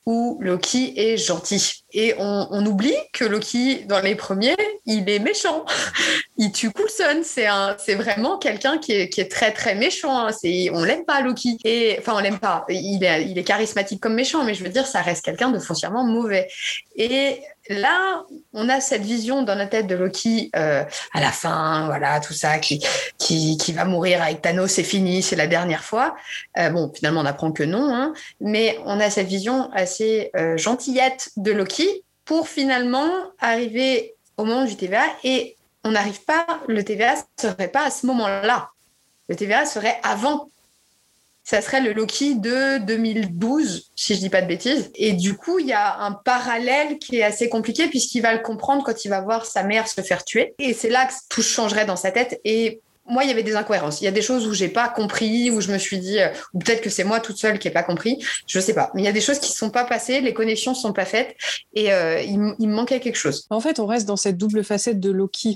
où Loki est gentil. Et on, oublie que Loki, dans les premiers, il est méchant. il tue Coulson. C'est vraiment quelqu'un qui est, très très méchant. Hein. C'est, on l'aime pas Loki. Enfin, on l'aime pas. Il est, il est charismatique comme méchant, mais je veux dire, ça reste quelqu'un de foncièrement mauvais. Et là, on a cette vision dans la tête de Loki euh, à la fin, voilà, tout ça, qui, qui, va mourir avec Thanos, c'est fini, c'est la dernière fois. Euh, bon, finalement, on apprend que non, hein, mais on a cette vision assez euh, gentillette de Loki pour finalement arriver au moment du TVA et on n'arrive pas, le TVA serait pas à ce moment-là. Le TVA serait avant ça serait le Loki de 2012, si je dis pas de bêtises. Et du coup, il y a un parallèle qui est assez compliqué puisqu'il va le comprendre quand il va voir sa mère se faire tuer. Et c'est là que tout changerait dans sa tête. Et moi, il y avait des incohérences. Il y a des choses où j'ai pas compris, où je me suis dit, euh, peut-être que c'est moi toute seule qui ai pas compris. Je sais pas. Mais il y a des choses qui sont pas passées, les connexions sont pas faites, et euh, il, il, me manquait quelque chose. En fait, on reste dans cette double facette de Loki.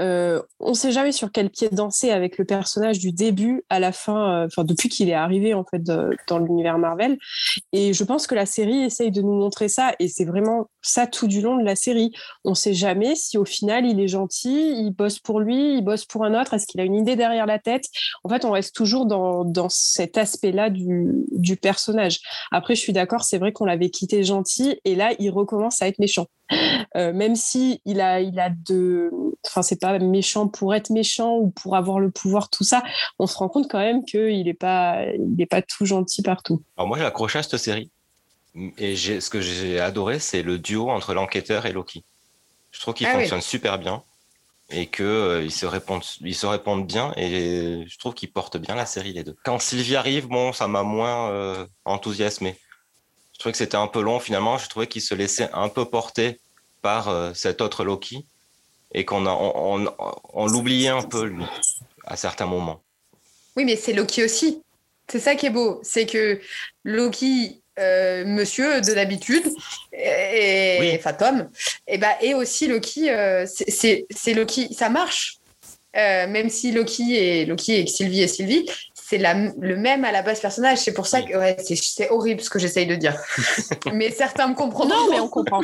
Euh, on ne sait jamais sur quel pied danser avec le personnage du début à la fin, euh, enfin depuis qu'il est arrivé en fait dans l'univers Marvel. Et je pense que la série essaye de nous montrer ça, et c'est vraiment ça tout du long de la série. On ne sait jamais si au final il est gentil, il bosse pour lui, il bosse pour un autre, est-ce qu'il a une idée derrière la tête? En fait, on reste toujours dans, dans cet aspect-là du, du personnage. Après, je suis d'accord, c'est vrai qu'on l'avait quitté gentil, et là il recommence à être méchant. Euh, même si il a, il a de, enfin c'est pas pas méchant pour être méchant ou pour avoir le pouvoir, tout ça. On se rend compte quand même qu'il n'est pas, il est pas tout gentil partout. Alors moi, j'ai accroché à cette série. Et ce que j'ai adoré, c'est le duo entre l'enquêteur et Loki. Je trouve qu'il ah fonctionne super bien et qu'ils euh, se répondent, ils se répondent bien et je trouve qu'ils portent bien la série les deux. Quand Sylvie arrive, bon, ça m'a moins euh, enthousiasmé. Je trouvais que c'était un peu long finalement. Je trouvais qu'il se laissait un peu porter par euh, cet autre Loki et qu'on a, on, on, l'oubliait un peu lui à certains moments. Oui, mais c'est Loki aussi. C'est ça qui est beau, c'est que Loki euh, monsieur de l'habitude, et, enfin Tom, et, bah, et aussi Loki, euh, c'est Loki, ça marche. Euh, même si Loki et Loki et Sylvie et Sylvie, c'est le même à la base personnage. C'est pour ça que ouais, c'est horrible ce que j'essaye de dire. mais certains me comprennent. Non, mais on comprend.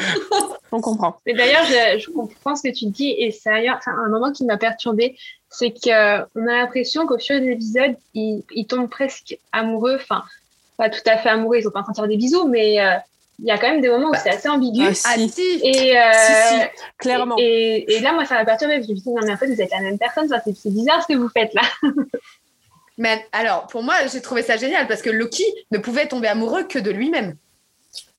on comprend. Mais d'ailleurs, je, je, comprends ce que tu dis et c'est un moment qui m'a perturbée, c'est qu'on a l'impression qu'au fur et à mesure il, il tombe presque amoureux. Enfin, pas tout à fait amoureux, ils ont pas en train de faire des bisous, mais euh, il y a quand même des moments où bah, c'est assez ambigu. Ah, si. Et, euh, si, clairement. Et, et, là, moi, ça m'a perturbé. Je me suis dit, non, mais en fait, vous êtes la même personne. c'est bizarre ce que vous faites là. mais alors, pour moi, j'ai trouvé ça génial parce que Loki ne pouvait tomber amoureux que de lui-même.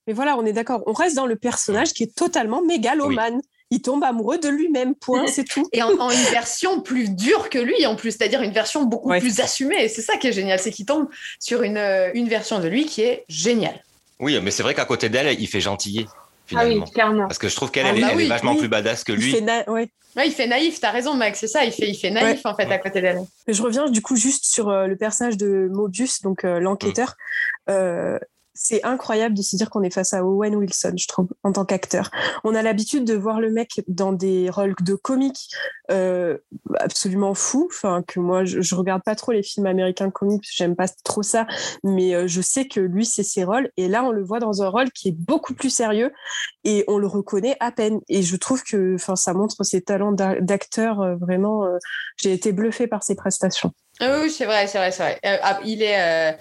Mais voilà, on est d'accord. On reste dans le personnage qui est totalement mégalomane il tombe amoureux de lui-même, point, c'est tout. Et en, une version plus dure que lui, en plus, c'est-à-dire une version beaucoup plus assumée. C'est ça qui est génial, c'est qu'il tombe sur une, euh, une version de lui qui est géniale. Oui, mais c'est vrai qu'à côté d'elle, il fait gentillet. Finalement. Ah oui, clairement. Parce que je trouve qu'elle ah est vachement plus badass que lui. Il fait, ouais. il fait naïf, t'as raison, Max, c'est ça, il fait, il fait naïf en fait à côté d'elle. Je reviens du coup juste sur euh, le personnage de Mobius, donc euh, l'enquêteur. Mm c'est incroyable de se dire qu'on est face à Owen Wilson, je trouve, en tant qu'acteur. On a l'habitude de voir le mec dans des rôles de comique euh, absolument fou. Enfin, que moi, je, je, regarde pas trop les films américains comiques, j'aime pas trop ça, mais euh, je sais que lui, c'est ses rôles. Et là, on le voit dans un rôle qui est beaucoup plus sérieux et on le reconnaît à peine. Et je trouve que, enfin, ça montre ses talents d'acteur. Euh, vraiment, j'ai été bluffée par ses prestations. Ah oui, c'est vrai, c'est vrai, c'est vrai. Ah, il est,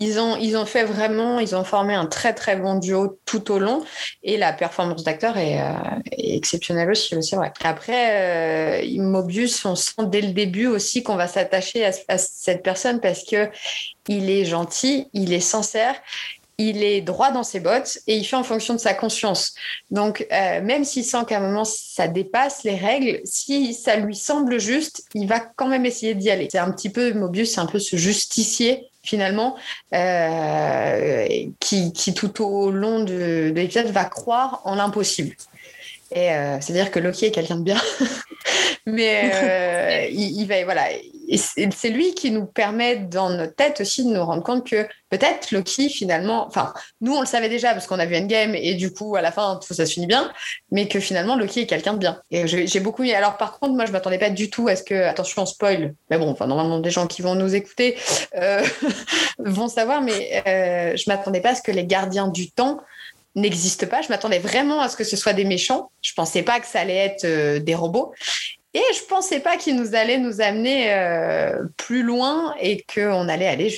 ils ont, ils ont fait vraiment, ils ont formé un très très bon duo tout au long et la performance d'acteur est, euh, exceptionnelle aussi, c'est vrai. Après, euh, Mobius, on sent dès le début aussi qu'on va s'attacher à, à, cette personne parce que il est gentil, il est sincère il est droit dans ses bottes et il fait en fonction de sa conscience. Donc, euh, même s'il sent qu'à un moment ça dépasse les règles, si ça lui semble juste, il va quand même essayer d'y aller. C'est un petit peu, Mobius, c'est un peu ce justicier finalement, euh, qui, tout au long de, l'épisode va croire en l'impossible. Et euh, c'est-à-dire que Loki est quelqu'un de bien, mais euh, il, va voilà, c'est lui qui nous permet dans notre tête aussi de nous rendre compte que peut-être Loki finalement, enfin nous on le savait déjà parce qu'on a vu Endgame et du coup à la fin tout ça se finit bien, mais que finalement Loki est quelqu'un de bien. Et j'ai beaucoup alors par contre moi je m'attendais pas du tout à ce que attention on spoil, mais bon enfin normalement des gens qui vont nous écouter euh, vont savoir, mais je m'attendais pas à ce que les gardiens du temps n'existe pas. Je m'attendais vraiment à ce que ce soit des méchants. Je pensais pas que ça allait être euh, des robots. Et je pensais pas qu'ils nous allaient nous amener euh, plus loin et qu'on allait aller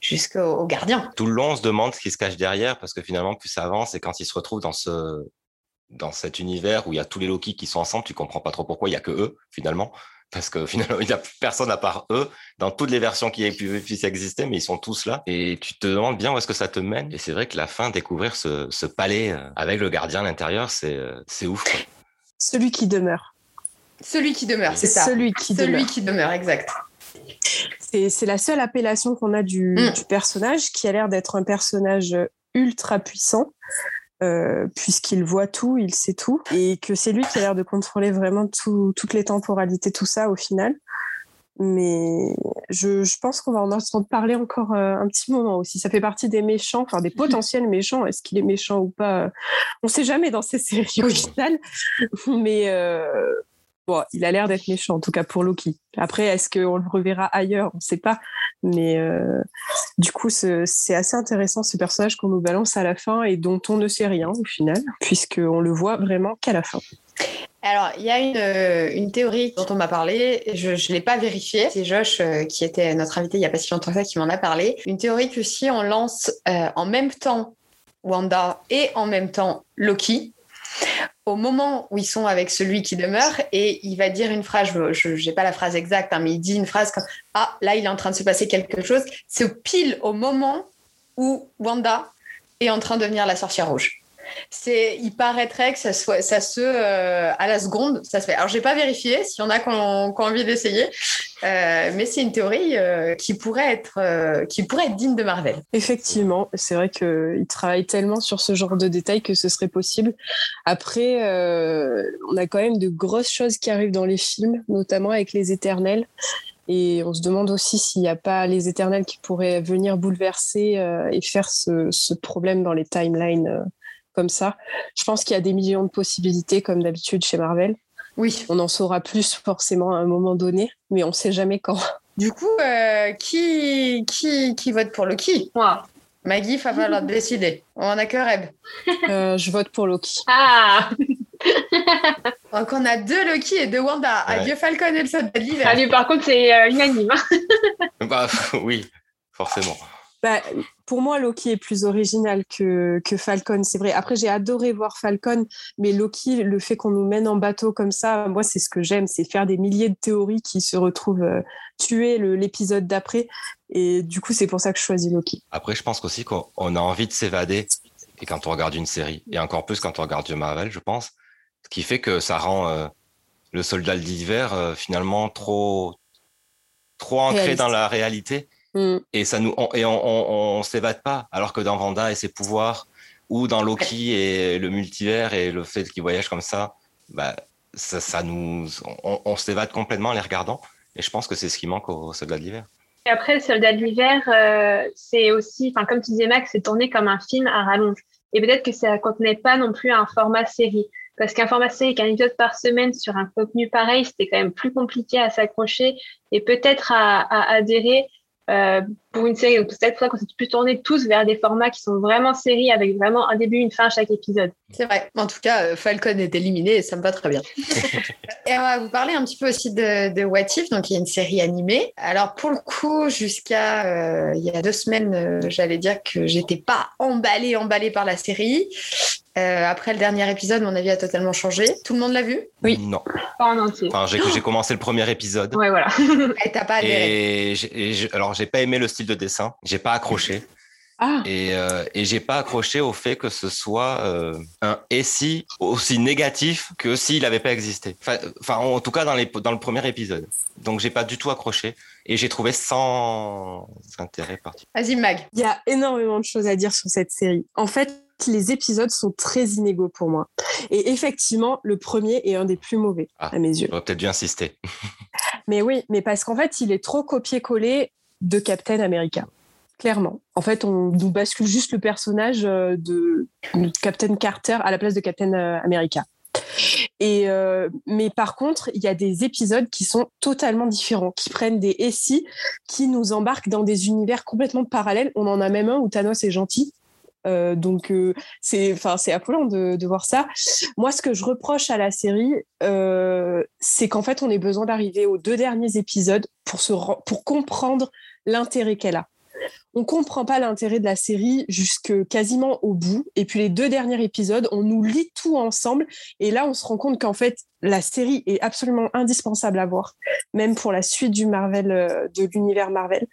jusqu'au gardien. Tout le long, on se demande ce qui se cache derrière parce que finalement, plus ça avance et quand ils se retrouvent dans ce dans cet univers où il y a tous les Loki qui sont ensemble, tu comprends pas trop pourquoi il y a que eux finalement parce que finalement, il n'y a personne à part eux dans toutes les versions qui puissent exister, mais ils sont tous là. Et tu te demandes bien où est-ce que ça te mène. Et c'est vrai que la fin, découvrir ce, palais euh, avec le gardien à l'intérieur, c'est euh, ouf. Celui qui demeure. Celui qui demeure, c'est ça. Celui qui Celui demeure. qui demeure, exact. C'est la seule appellation qu'on a du, mm. du, personnage, qui a l'air d'être un personnage ultra puissant. Euh, puisqu'il voit tout, il sait tout, et que c'est lui qui a l'air de contrôler vraiment toutes les temporalités, tout ça au final. Mais je, pense qu'on va en entendre parler encore euh, un petit moment aussi. Ça fait partie des méchants, enfin des potentiels méchants. Est-ce qu'il est méchant ou pas? On ne sait jamais dans ces séries final. Mais euh, Il a l'air d'être méchant, en tout cas pour Loki. Après, est-ce qu'on le reverra ailleurs? On ne sait pas. Mais euh, du coup, c'est assez intéressant ce personnage qu'on nous balance à la fin et dont on ne sait rien au final, puisqu'on le voit vraiment qu'à la fin. Alors, il y a une, euh, théorie dont on m'a parlé, je ne l'ai pas vérifiée, c'est Josh euh, qui était notre invité il n'y a pas si longtemps que ça qui m'en a parlé. Une théorie que si on lance en même temps Wanda et en même temps Loki, au moment où ils sont avec celui qui demeure et il va dire une phrase, je n'ai pas la phrase exacte, hein, mais il dit une phrase comme Ah, là, il est en train de se passer quelque chose. C'est pile au moment où Wanda est en train de devenir la sorcière rouge c'est, il paraîtrait que ça, se, euh, à la seconde, ça se fait. Alors, j'ai pas vérifié s'il y en a qui ont, envie d'essayer, euh, mais c'est une théorie euh, qui pourrait être, qui pourrait être digne de Marvel. Effectivement, c'est vrai qu'il travaille tellement sur ce genre de détails que ce serait possible. Après, on a quand même de grosses choses qui arrivent dans les films, notamment avec les Éternels. Et on se demande aussi s'il n'y a pas les éternels qui pourraient venir bouleverser et faire ce, problème dans les timelines comme ça. Je pense qu'il y a des millions de possibilités, comme d'habitude chez Marvel. Oui. On en saura plus forcément à un moment donné, mais on ne sait jamais quand. Du coup, euh, qui, qui, qui vote pour Loki? Moi. Maggie, il va falloir décider. On a que Reb. Euh, je vote pour Loki. Ah Donc on a deux Loki et deux Wanda. Adieu Falcon et le soldat de l'hiver. Adieu, par contre, c'est euh, unanime. Hein. bah, oui, forcément. Bah, pour moi, Loki est plus original que, que Falcon, c'est vrai. Après, j'ai adoré voir Falcon, mais Loki, le fait qu'on nous mène en bateau comme ça, moi, c'est ce que j'aime, c'est faire des milliers de théories qui se retrouvent euh, tuées l'épisode d'après. Et du coup, c'est pour ça que je choisis Loki. Après, je pense aussi qu'on a envie de s'évader. Et quand on regarde une série, et encore plus quand on regarde du Marvel, je pense, ce qui fait que ça rend euh, le soldat d'hiver euh, finalement trop, trop ancré dans la réalité Mm. Et ça nous, on, et on, s'évade pas. Alors que dans Vanda et ses pouvoirs, ou dans Loki et le multivers et le fait qu'il voyage comme ça, bah, ça, nous, on, s'évade complètement en les regardant. Et je pense que c'est ce qui manque au Soldat de l'hiver. Et après, le Soldat de l'hiver, euh, c'est aussi, enfin, comme tu disais, Max, c'est tourné comme un film à rallonge. Et peut-être que ça contenait pas non plus un format série. Parce qu'un format série qu'un épisode par semaine sur un contenu pareil, c'était quand même plus compliqué à s'accrocher et peut-être à, à adhérer euh, pour une série. Donc, peut-être qu'on s'est plus tourné tous vers des formats qui sont vraiment séries avec vraiment un début, une fin à chaque épisode. C'est vrai. En tout cas, euh, Falcon est éliminé et ça me va très bien. et on va vous parler un petit peu aussi de, de What If. Donc, il y a une série animée. Alors, pour le coup, jusqu'à euh, il y a deux semaines, j'allais dire que j'étais pas emballée, emballée par la série. Euh, après le dernier épisode, mon avis a totalement changé. Tout le monde l'a vu? Oui. Non. Pas en entier. Enfin, j'ai commencé le premier épisode. Ouais, voilà. et t'as pas adhéré. Et, alors, j'ai pas aimé le style de dessin. J'ai pas accroché. Ah. Et, euh, et j'ai pas accroché au fait que ce soit euh, un SI aussi négatif que s'il n'avait pas existé. Enfin, en tout cas dans, les, dans le premier épisode. Donc j'ai pas du tout accroché et j'ai trouvé sans intérêt particulier. Vas-y Mag. Il y a énormément de choses à dire sur cette série. En fait, les épisodes sont très inégaux pour moi. Et effectivement, le premier est un des plus mauvais ah, à mes yeux. J'aurais peut-être dû insister. mais oui, mais parce qu'en fait, il est trop copié-collé de Captain America. Clairement. En fait, on nous bascule juste le personnage euh, de Captain Carter à la place de Captain euh, America. Et euh, mais par contre, il y a des épisodes qui sont totalement différents, qui prennent des SI, qui nous embarquent dans des univers complètement parallèles. On en a même un où Thanos est gentil donc euh, c'est enfin c'est affolant de, de, voir ça. Moi, ce que je reproche à la série, euh, c'est qu'en fait, on ait besoin d'arriver aux deux derniers épisodes pour se pour comprendre l'intérêt qu'elle a. On comprend pas l'intérêt de la série jusque quasiment au bout. Et puis les deux derniers épisodes, on nous lit tout ensemble. Et là, on se rend compte qu'en fait, la série est absolument indispensable à voir, même pour la suite du Marvel, de l'univers Marvel,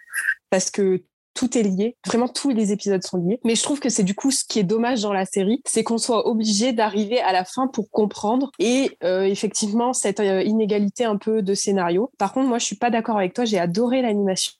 parce que tout est lié. Vraiment, tous les épisodes sont liés. Mais je trouve que c'est du coup ce qui est dommage dans la série, c'est qu'on soit obligé d'arriver à la fin pour comprendre. Et euh, effectivement, cette euh, inégalité un peu de scénario. Par contre, moi, je suis pas d'accord avec toi. J'ai adoré l'animation.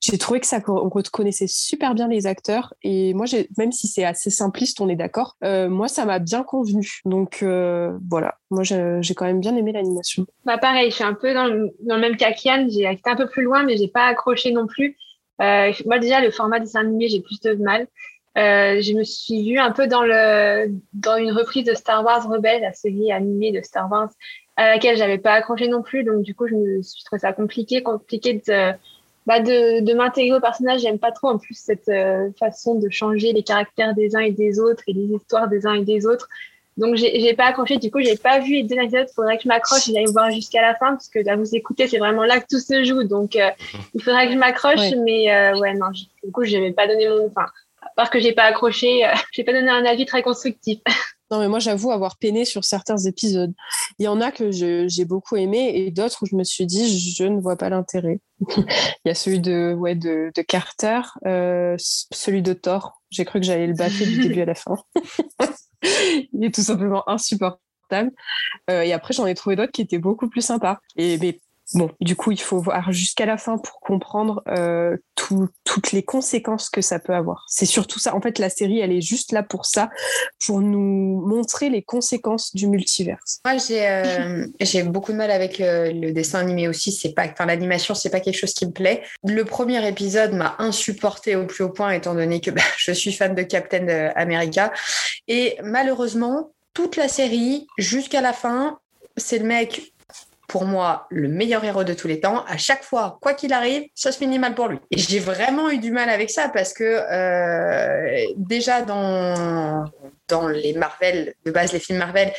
J'ai trouvé que ça on reconnaissait super bien les acteurs et moi même si c'est assez simpliste, on est d'accord. Euh, moi ça m'a bien convenu. Donc voilà, moi j'ai quand même bien aimé l'animation. Bah pareil, je suis un peu dans le, dans le même cas qu'Yann. J'ai été un peu plus loin, mais j'ai pas accroché non plus. Euh, moi déjà le format dessin animé j'ai plus de mal. Euh, je me suis vue un peu dans le dans une reprise de Star Wars Rebelle, la série animée de Star Wars, à laquelle j'avais pas accroché non plus. Donc du coup je me suis trouvé ça compliqué, compliqué de bah de, de m'intégrer au personnage. J'aime pas trop en plus cette euh, façon de changer les caractères des uns et des autres et les histoires des uns et des autres. Donc j'ai pas accroché, du coup j'ai pas vu les deux épisodes. Faudrait que je m'accroche et j'aille voir jusqu'à la fin parce que là vous écoutez, c'est vraiment là que tout se joue. Donc euh, il faudrait que je m'accroche, mais euh, ouais non, du coup je vais pas donné mon, enfin à part que j'ai pas accroché, euh, j'ai pas donné un avis très constructif. Non, mais moi, j'avoue avoir peiné sur certains épisodes. Il y en a que j'ai beaucoup aimé et d'autres où je me suis dit, je ne vois pas l'intérêt. Il y a celui de, ouais, de, de Carter, euh, celui de Thor. J'ai cru que j'allais le baffer du début à la fin. Il est tout simplement insupportable. Euh, et après, j'en ai trouvé d'autres qui étaient beaucoup plus sympas. Bon, du coup, il faut voir jusqu'à la fin pour comprendre euh, toutes les conséquences que ça peut avoir. C'est surtout ça. En fait, la série, elle est juste là pour ça, pour nous montrer les conséquences du multiverse. Moi, j'ai euh, beaucoup de mal avec euh, le dessin animé aussi. C'est pas, enfin, l'animation, c'est pas quelque chose qui me plaît. Le premier épisode m'a insupporté au plus haut point, étant donné que bah, je suis fan de Captain America. Et malheureusement, toute la série, jusqu'à la fin, c'est le mec pour moi le meilleur héros de tous les temps. À chaque fois, quoi qu'il arrive, ça se finit mal pour lui. Et j'ai vraiment eu du mal avec ça parce que euh, déjà dans, dans les Marvel, de base les films Marvel,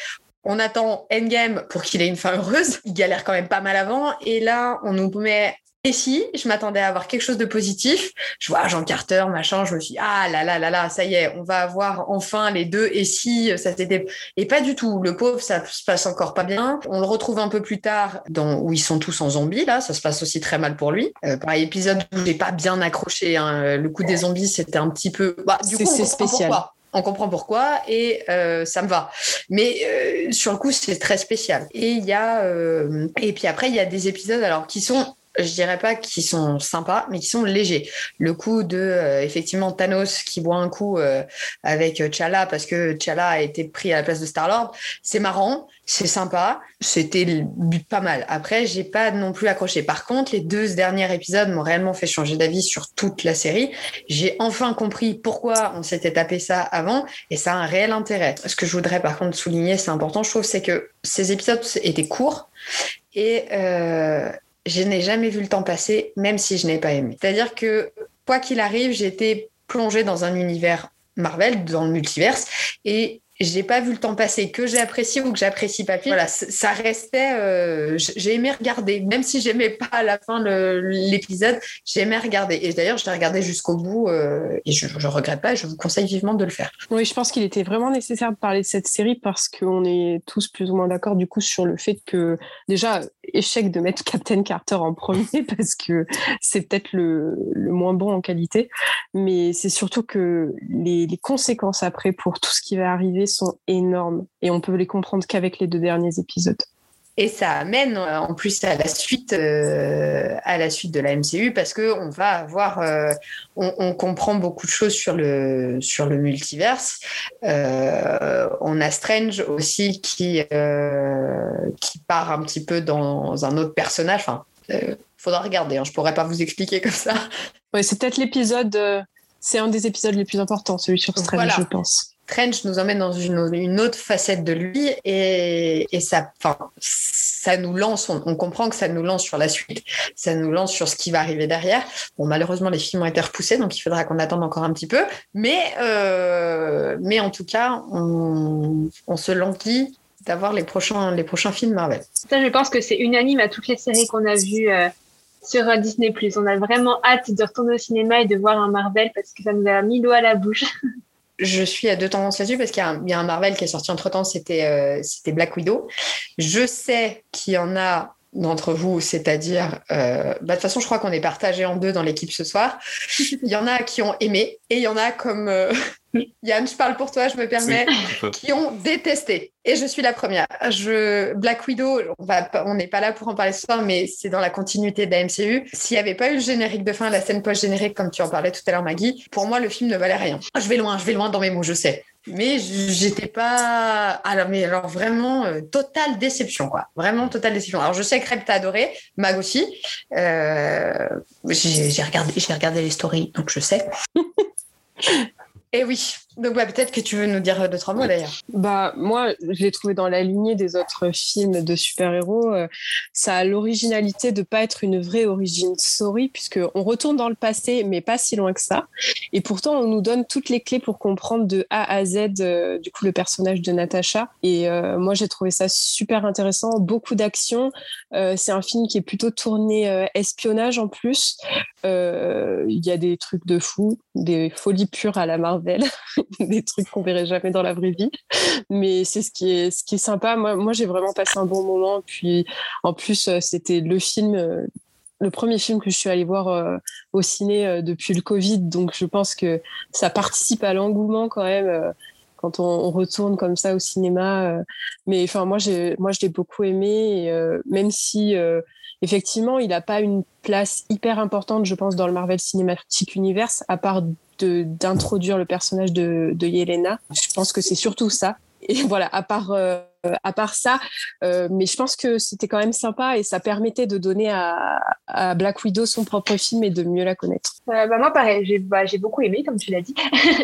on attend Endgame pour qu'il ait une fin heureuse. Il galère quand même pas mal avant. Et là, on nous met et si je m'attendais à avoir quelque chose de positif, je vois Jean Carter, machin, je me suis dit, ah là là là là, ça y est, on va avoir enfin les deux. Et si ça s'était. Et pas du tout. Le pauvre, ça se passe encore pas bien. On le retrouve un peu plus tard dans où ils sont tous en zombies, là. Ça se passe aussi très mal pour lui. Euh, pareil, épisode où j'ai pas bien accroché. Hein. Le coup des zombies, c'était un petit peu. Bah, du coup, c'est spécial. on comprend pourquoi et euh, ça me va. Mais euh, sur le coup, c'est très spécial. Et il y a euh, et puis après il y a des épisodes alors qui sont je dirais pas qu'ils sont sympas, mais qui sont légers. Le coup de euh, effectivement Thanos qui boit un coup euh, avec T'Challa parce que T'Challa a été pris à la place de Star Lord, c'est marrant, c'est sympa, c'était pas mal. Après, j'ai pas non plus accroché. Par contre, les deux derniers épisodes m'ont réellement fait changer d'avis sur toute la série. J'ai enfin compris pourquoi on s'était tapé ça avant, et ça a un réel intérêt. Ce que je voudrais par contre souligner, c'est important, je trouve, c'est que ces épisodes étaient courts et euh, je n'ai jamais vu le temps passer, même si je n'ai pas aimé. C'est-à-dire que, quoi qu'il arrive, été plongée dans un univers Marvel, dans le multiverse, et j'ai pas vu le temps passer, que j'ai apprécié ou que j'apprécie pas plus. Voilà, ça restait. Euh, j'ai aimé regarder, même si j'aimais pas à la fin l'épisode, j'aimais regarder. Et d'ailleurs, je l'ai regardé jusqu'au bout euh, et je, je regrette pas. Je vous conseille vivement de le faire. Oui, je pense qu'il était vraiment nécessaire de parler de cette série parce qu'on est tous plus ou moins d'accord du coup sur le fait que déjà échec de mettre Captain Carter en premier parce que c'est peut-être le, moins bon en qualité, mais c'est surtout que les, les conséquences après pour tout ce qui va arriver sont énormes et on peut les comprendre qu'avec les deux derniers épisodes. Et ça amène euh, en plus à la suite, euh, à la suite de la MCU parce que on va avoir, euh, on, comprend beaucoup de choses sur le sur le multiverse. on a Strange aussi qui qui part un petit peu dans un autre personnage. Enfin, faudra regarder. Hein, je pourrais pas vous expliquer comme ça. Ouais, c'est peut-être l'épisode. c'est un des épisodes les plus importants, celui sur Strange, je pense. Trench nous emmène dans une, autre facette de lui et, ça, ça nous lance, on, comprend que ça nous lance sur la suite, ça nous lance sur ce qui va arriver derrière. Bon, malheureusement, les films ont été repoussés, donc il faudra qu'on attende encore un petit peu. Mais, euh, mais en tout cas, on, se languit d'avoir les prochains, les prochains films Marvel. Ça, je pense que c'est unanime à toutes les séries qu'on a vues. Euh, sur euh, Disney+. On a vraiment hâte de retourner au cinéma et de voir un Marvel parce que ça nous a mis l'eau à la bouche. je suis à deux tendances là-dessus parce qu'il y, a un Marvel qui est sorti entre temps, c'était euh, c'était Black Widow. Je sais qu'il y en a d'entre vous, c'est-à-dire, euh, bah, de toute façon, je crois qu'on est partagé en deux dans l'équipe ce soir. Il y en a qui ont aimé et il y en a comme euh, Yann, je parle pour toi, je me permets, qui ont détesté. Et je suis la première. Je, Black Widow, on n'est pas là pour en parler ce soir, mais c'est dans la continuité de la MCU. S'il n'y avait pas eu le générique de fin, la scène post-générique, comme tu en parlais tout à l'heure, Maggie, pour moi, le film ne valait rien. Je vais loin, je vais loin dans mes mots, je sais. Mais j'étais pas. Alors, mais alors vraiment, euh, totale déception, quoi. Vraiment totale déception. Alors, je sais que Reb t'a adoré, Mag aussi. Euh, j'ai regardé, regardé les stories, donc je sais. Et oui, donc bah, peut-être que tu veux nous dire deux, trois mots d'ailleurs. Bah, moi, je l'ai trouvé dans la lignée des autres films de super-héros. Euh, ça a l'originalité de pas être une vraie origine story, puisqu'on retourne dans le passé, mais pas si loin que ça. Et pourtant, on nous donne toutes les clés pour comprendre de A à Z, euh, du coup, le personnage de Natasha. Et euh, moi, j'ai trouvé ça super intéressant, beaucoup d'action. c'est un film qui est plutôt tourné espionnage en plus. Il y a des trucs de fou, des folies pures à la Marvel. des trucs qu'on verrait jamais dans la vraie vie. Mais c'est ce qui est, ce qui est sympa. Moi, moi j'ai vraiment passé un bon moment. Puis en plus, c'était le film le premier film que je suis allée voir euh, au ciné euh, depuis le Covid, donc je pense que ça participe à l'engouement quand même euh, quand on, retourne comme ça au cinéma. mais enfin, moi, j'ai, moi, je l'ai beaucoup aimé, même si effectivement, il n'a pas une place hyper importante, je pense, dans le Marvel Cinematic Universe, à part d'introduire le personnage de, Yelena. Je pense que c'est surtout ça. Et voilà, à part euh, à part ça, euh, mais je pense que c'était quand même sympa et ça permettait de donner à, Black Widow son propre film et de mieux la connaître. Euh, bah moi, pareil, j'ai bah, beaucoup aimé, comme tu l'as dit.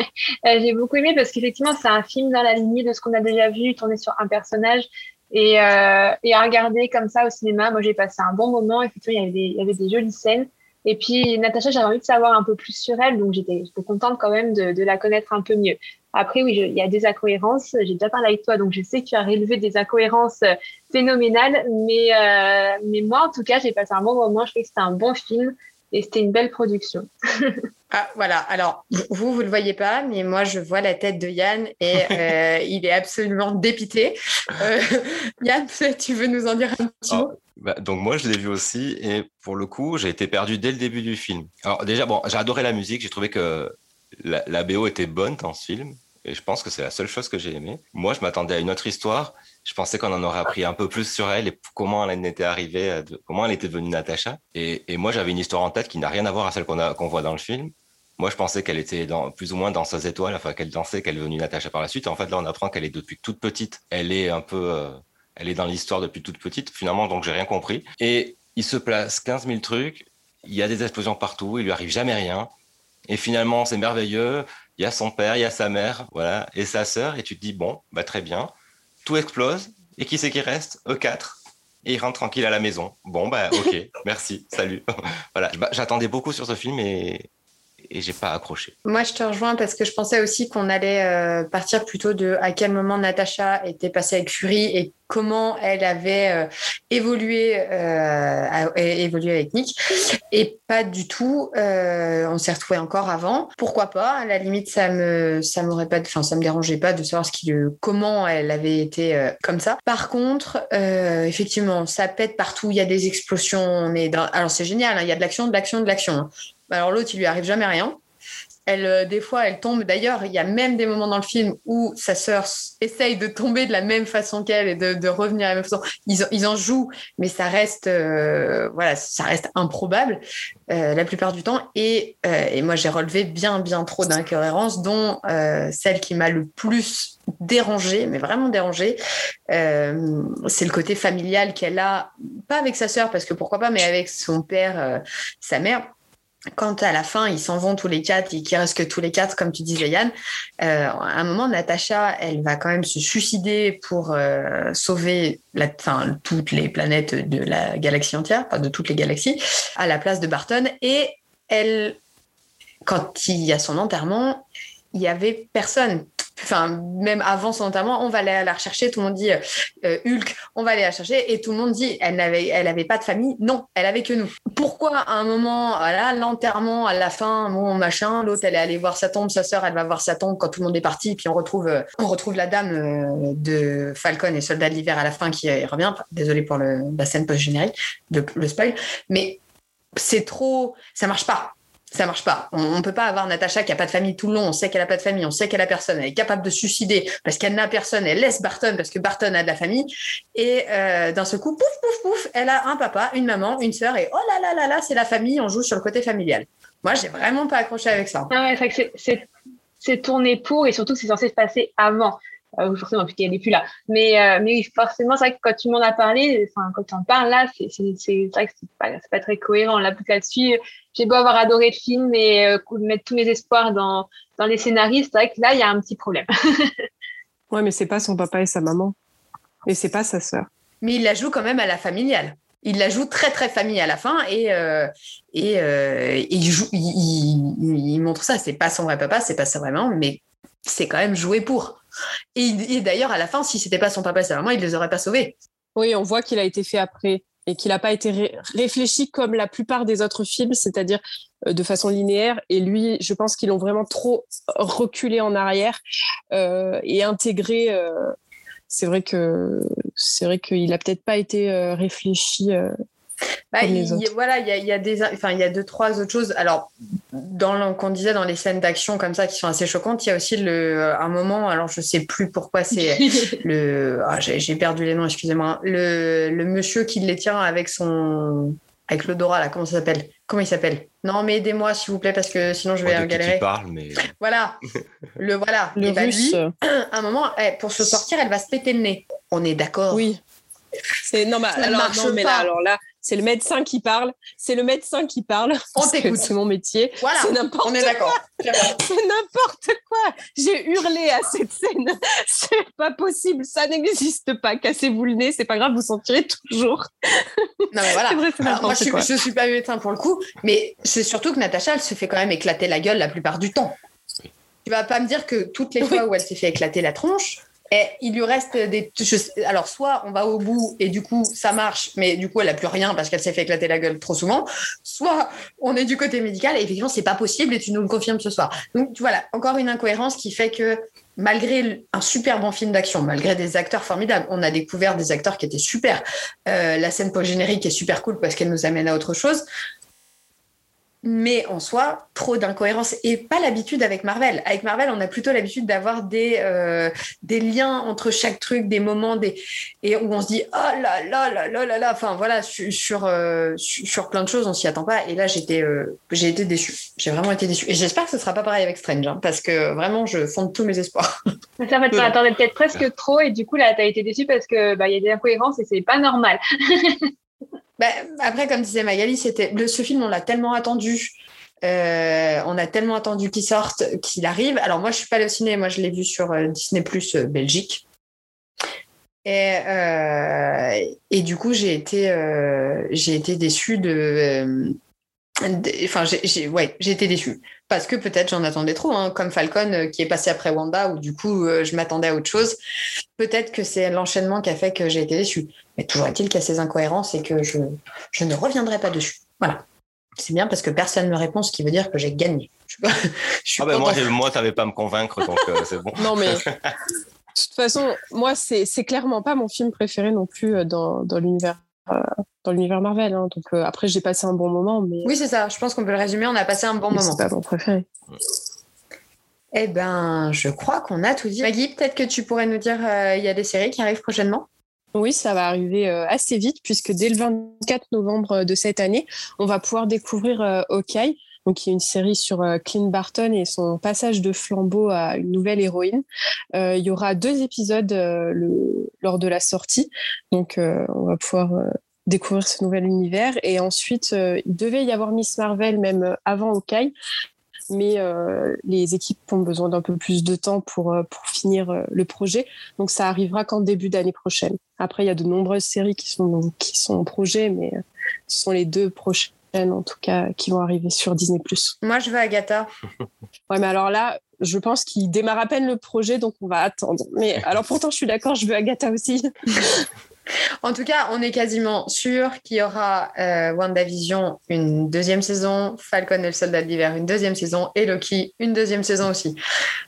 j'ai beaucoup aimé parce qu'effectivement, c'est un film dans la lignée de ce qu'on a déjà vu, tourné sur un personnage. Et, et à regarder comme ça au cinéma, moi j'ai passé un bon moment. Effectivement, il y avait il y avait des jolies scènes. Et puis, Natacha, j'avais envie de savoir un peu plus sur elle, donc j'étais contente quand même de, de, la connaître un peu mieux. Après, oui, il y a des incohérences. J'ai déjà parlé avec toi, donc je sais que tu as relevé des incohérences euh, phénoménales. Mais, euh, mais moi, en tout cas, j'ai passé un bon moment. Je trouvais que c'était un bon film et c'était une belle production. ah, voilà. Alors, vous, vous le voyez pas, mais moi, je vois la tête de Yann et euh, il est absolument dépité. Euh, Yann, tu veux nous en dire un petit mot? Bah, donc moi je l'ai vu aussi et pour le coup j'ai été perdu dès le début du film. Alors déjà bon j'ai adoré la musique, j'ai trouvé que la, BO était bonne dans ce film, et je pense que c'est la seule chose que j'ai aimée. Moi, je m'attendais à une autre histoire. Je pensais qu'on en aurait appris un peu plus sur elle et comment elle était arrivée, comment elle était devenue Natacha. Et, moi, j'avais une histoire en tête qui n'a rien à voir à celle qu'on voit dans le film. Moi, je pensais qu'elle était plus ou moins dans ses étoiles, enfin qu'elle dansait, qu'elle est devenue Natacha par la suite. en fait, là, on apprend qu'elle est depuis toute petite. Elle est un peu, euh, elle est dans l'histoire depuis toute petite. Finalement, donc j'ai rien compris. Et il se place 15 000 trucs. Il y a des explosions partout. Il lui arrive jamais rien. Et finalement, c'est merveilleux. Il y a son père, il y a sa mère, voilà, et sa sœur. Et tu te dis, bon, bah, très bien. Tout explose. Et qui c'est qui reste? E4. Et il rentre tranquille à la maison. Bon, bah, ok, merci, salut. voilà, j'attendais beaucoup sur ce film et, et j'ai pas accroché. Moi, je te rejoins parce que je pensais aussi qu'on allait euh, partir plutôt de à quel moment Natacha était passée avec Fury et comment elle avait euh, évolué, euh, évolué avec Nick. Et pas du tout. on s'est retrouvé encore avant. Pourquoi pas? À la limite, ça me, ça me dérangeait pas de savoir ce qui, comment elle avait été comme ça. Par contre, effectivement, ça pète partout. Il y a des explosions. On est. Alors c'est génial. Hein, il y a de l'action, de l'action, de l'action. Bah, alors l'autre, il lui arrive jamais rien. Elle, euh, des fois, elle tombe. D'ailleurs, il y a même des moments dans le film où sa sœur essaye de tomber de la même façon qu'elle et de, revenir à la même façon. Ils, en jouent, mais ça reste, euh, voilà, ça reste improbable euh, la plupart du temps. Et moi, j'ai relevé bien, bien trop d'incohérences, dont celle qui m'a le plus dérangée, mais vraiment dérangée, c'est le côté familial qu'elle a, pas avec sa sœur, parce que pourquoi pas, mais avec son père, sa mère quand à la fin ils s'en vont tous les quatre et qu'il reste que tous les quatre, comme tu disais Yann, euh, à un moment Natacha, elle va quand même se suicider pour euh, sauver la, fin, toutes les planètes de la galaxie entière, de toutes les galaxies, à la place de Barton. Et elle, quand il y a son enterrement, il y avait personne enfin même avant son enterrement, on va aller la rechercher. Tout le monde dit euh, Hulk, on va aller la chercher, et tout le monde dit elle n'avait, elle avait pas de famille. Non, elle avait que nous. Pourquoi à un moment, l'enterrement à la fin, mon machin, l'autre elle est allée voir sa tombe, sa sœur elle va voir sa tombe quand tout le monde est parti, puis on retrouve, euh, la dame euh, de Falcon et Soldat de l'hiver à la fin qui revient. Désolé pour le, la scène post générique, le spoil, mais c'est trop, ça marche pas ça marche pas. On, ne peut pas avoir Natacha qui a pas de famille tout le long. On sait qu'elle a pas de famille, on sait qu'elle a personne. Elle est capable de suicider parce qu'elle n'a personne. Elle laisse Barton parce que Barton a de la famille. Et euh, d'un seul coup, pouf, pouf, pouf, elle a un papa, une maman, une sœur et oh là là là là, c'est la famille. On joue sur le côté familial. Moi, j'ai vraiment pas accroché avec ça. Ah ouais, c'est tourné pour et surtout c'est censé se passer avant. Euh, forcément puisqu'elle n'est plus là. Mais, euh, mais forcément, c'est vrai que quand tu m'en as parlé, enfin, quand tu en parles là, c'est vrai que c'est pas, pas très cohérent. Là, là-dessus, j'ai beau avoir adoré le film et euh, mettre tous mes espoirs dans, dans les scénaristes, c'est vrai que là, il y a un petit problème. ouais, mais c'est pas son papa et sa maman. Et c'est pas sa sœur. Mais il la joue quand même à la familiale. Il la joue très très famille à la fin et, euh, et, euh, il, joue, il, il, montre ça. C'est pas son vrai papa, c'est pas ça vraiment, mais c'est quand même joué pour. Et, d'ailleurs, à la fin, si c'était pas son papa et sa maman, il les aurait pas sauvés. Oui, on voit qu'il a été fait après. et qu'il n'a pas été réfléchi comme la plupart des autres films, c'est-à-dire euh, de façon linéaire. Et lui, je pense qu'ils l'ont vraiment trop reculé en arrière euh, et intégré. c'est vrai que c'est vrai qu'il a peut-être pas été réfléchi bah, voilà, il y a, des, enfin, il y a deux, trois autres choses. Alors, dans qu'on disait dans les scènes d'action comme ça qui sont assez choquantes, il y a aussi le, un moment, alors je sais plus pourquoi c'est le, ah, j'ai perdu les noms, excusez-moi, le, le monsieur qui les tient avec son, avec l'odorat là, comment ça s'appelle? Comment il s'appelle? Non, mais aidez-moi s'il vous plaît parce que sinon je vais oh, galérer. Parle, mais voilà, le voilà. Le bah, russe. un moment, eh, pour se sortir, elle va se péter le nez. On est d'accord. Oui. C'est non, mais, alors, non, mais là, alors là, c'est le médecin qui parle, c'est le médecin qui parle. On t'écoute. C'est mon métier. Voilà. C'est n'importe On est d'accord. C'est n'importe quoi. J'ai hurlé à cette scène. C'est pas possible. Ça n'existe pas. Cassez-vous le nez. C'est pas grave. Vous sentirez toujours. Non mais voilà. Vrai, moi, je, quoi. je suis pas médecin pour le coup, mais c'est surtout que Natacha, elle se fait quand même éclater la gueule la plupart du temps. Tu vas pas me dire que toutes les fois où elle s'est fait éclater la tronche, et il lui reste des. alors, soit on va au bout et du coup, ça marche, mais du coup, elle n'a plus rien parce qu'elle s'est fait éclater la gueule trop souvent. Soit on est du côté médical et effectivement, c'est pas possible et tu nous le confirmes ce soir. Donc, voilà, encore une incohérence qui fait que malgré un super bon film d'action, malgré des acteurs formidables, on a découvert des acteurs qui étaient super. Euh, la scène post-générique est super cool parce qu'elle nous amène à autre chose mais en soi, trop d'incohérence et pas l'habitude avec Marvel. Avec Marvel, on a plutôt l'habitude d'avoir des, euh, des liens entre chaque truc, des moments, des... et où on se dit oh là là là là là là. Enfin voilà, sur, euh, sur, plein de choses, on s'y attend pas. Et là, j'étais euh, j'ai été déçue. J'ai vraiment été déçue. Et j'espère que ce sera pas pareil avec Strange, hein, parce que vraiment, je fonde tous mes espoirs. Ça, en fait, attendais peut-être presque trop, et du coup, là, tu as été déçue parce que bah, il y a des incohérences et c'est pas normal. Bah, après, comme disait Magali, c'était ce film, on l'a tellement attendu. Euh, on a tellement attendu qu'il sorte, qu'il arrive. Alors moi, je suis pas allée au ciné, moi je l'ai vu sur euh, Disney Plus euh, Belgique. Et, et, du coup, j'ai été, j'ai été déçue de. Enfin, j'ai ouais, été déçue. Parce que peut-être j'en attendais trop, hein, comme Falcon qui est passé après Wanda, où du coup, je m'attendais à autre chose. Peut-être que c'est l'enchaînement qui a fait que j'ai été déçue. Mais toujours est-il qu'il y a ces incohérences et que je, je ne reviendrai pas dessus. Voilà. C'est bien parce que personne ne me répond, ce qui veut dire que j'ai gagné. Je, ah ben moi, moi tu n'avais pas à me convaincre, donc euh, c'est bon. non, mais de toute façon, moi, c'est clairement pas mon film préféré non plus euh, dans, dans l'univers. Euh, dans l'univers Marvel. Hein. Donc après, j'ai passé un bon moment. Mais... Oui, c'est ça. Je pense qu'on peut le résumer. On a passé un bon moment. C'est pas mon préféré. Eh ben, je crois qu'on a tout dit. Maggie, peut-être que tu pourrais nous dire, il y a des séries qui arrivent prochainement? Oui, ça va arriver euh, assez vite puisque dès le 24 novembre de cette année, on va pouvoir découvrir euh, Hawkeye, donc qui est une série sur euh, Clint Barton et son passage de flambeau à une nouvelle héroïne. il y aura deux épisodes lors de la sortie, donc on va pouvoir découvrir ce nouvel univers. Et ensuite, il devait y avoir Miss Marvel même avant Hawkeye, mais euh, les équipes ont besoin d'un peu plus de temps pour, euh, pour finir euh, le projet. Donc ça arrivera qu'en début d'année prochaine. Après, il y a de nombreuses séries qui sont, qui sont en projet, mais ce sont les deux prochaines en tout cas qui vont arriver sur Disney+. Moi, je veux Agatha. ouais, mais alors là, je pense qu'il démarre à peine le projet, donc on va attendre. Mais alors pourtant, je suis d'accord, je veux Agatha aussi. En tout cas, on est quasiment sûr qu'il y aura euh, WandaVision une deuxième saison, Falcon et le soldat de l'hiver une deuxième saison et Loki une deuxième saison aussi.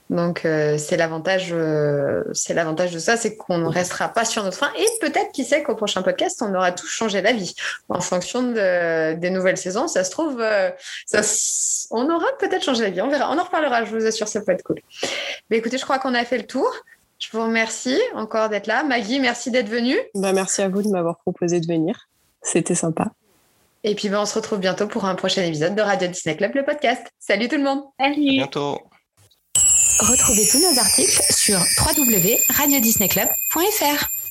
Donc euh, c'est l'avantage, euh, c'est l'avantage de ça, c'est qu'on ne restera pas sur notre fin et peut-être qui sait qu'au prochain podcast on aura tous changé d'avis en fonction des nouvelles saisons. Ça se trouve, ça, on aura peut-être changé d'avis. On verra, on en reparlera. Je vous assure, ça peut être cool. Mais écoutez, je crois qu'on a fait le tour. Je vous remercie encore d'être là. Maggie, merci d'être venue. Bah, merci à vous de m'avoir proposé de venir. C'était sympa. Et puis, bah, on se retrouve bientôt pour un prochain épisode de Radio Disney Club, le podcast. Salut tout le monde. Salut. bientôt. Retrouvez tous nos articles sur www.radiodisneyclub.fr.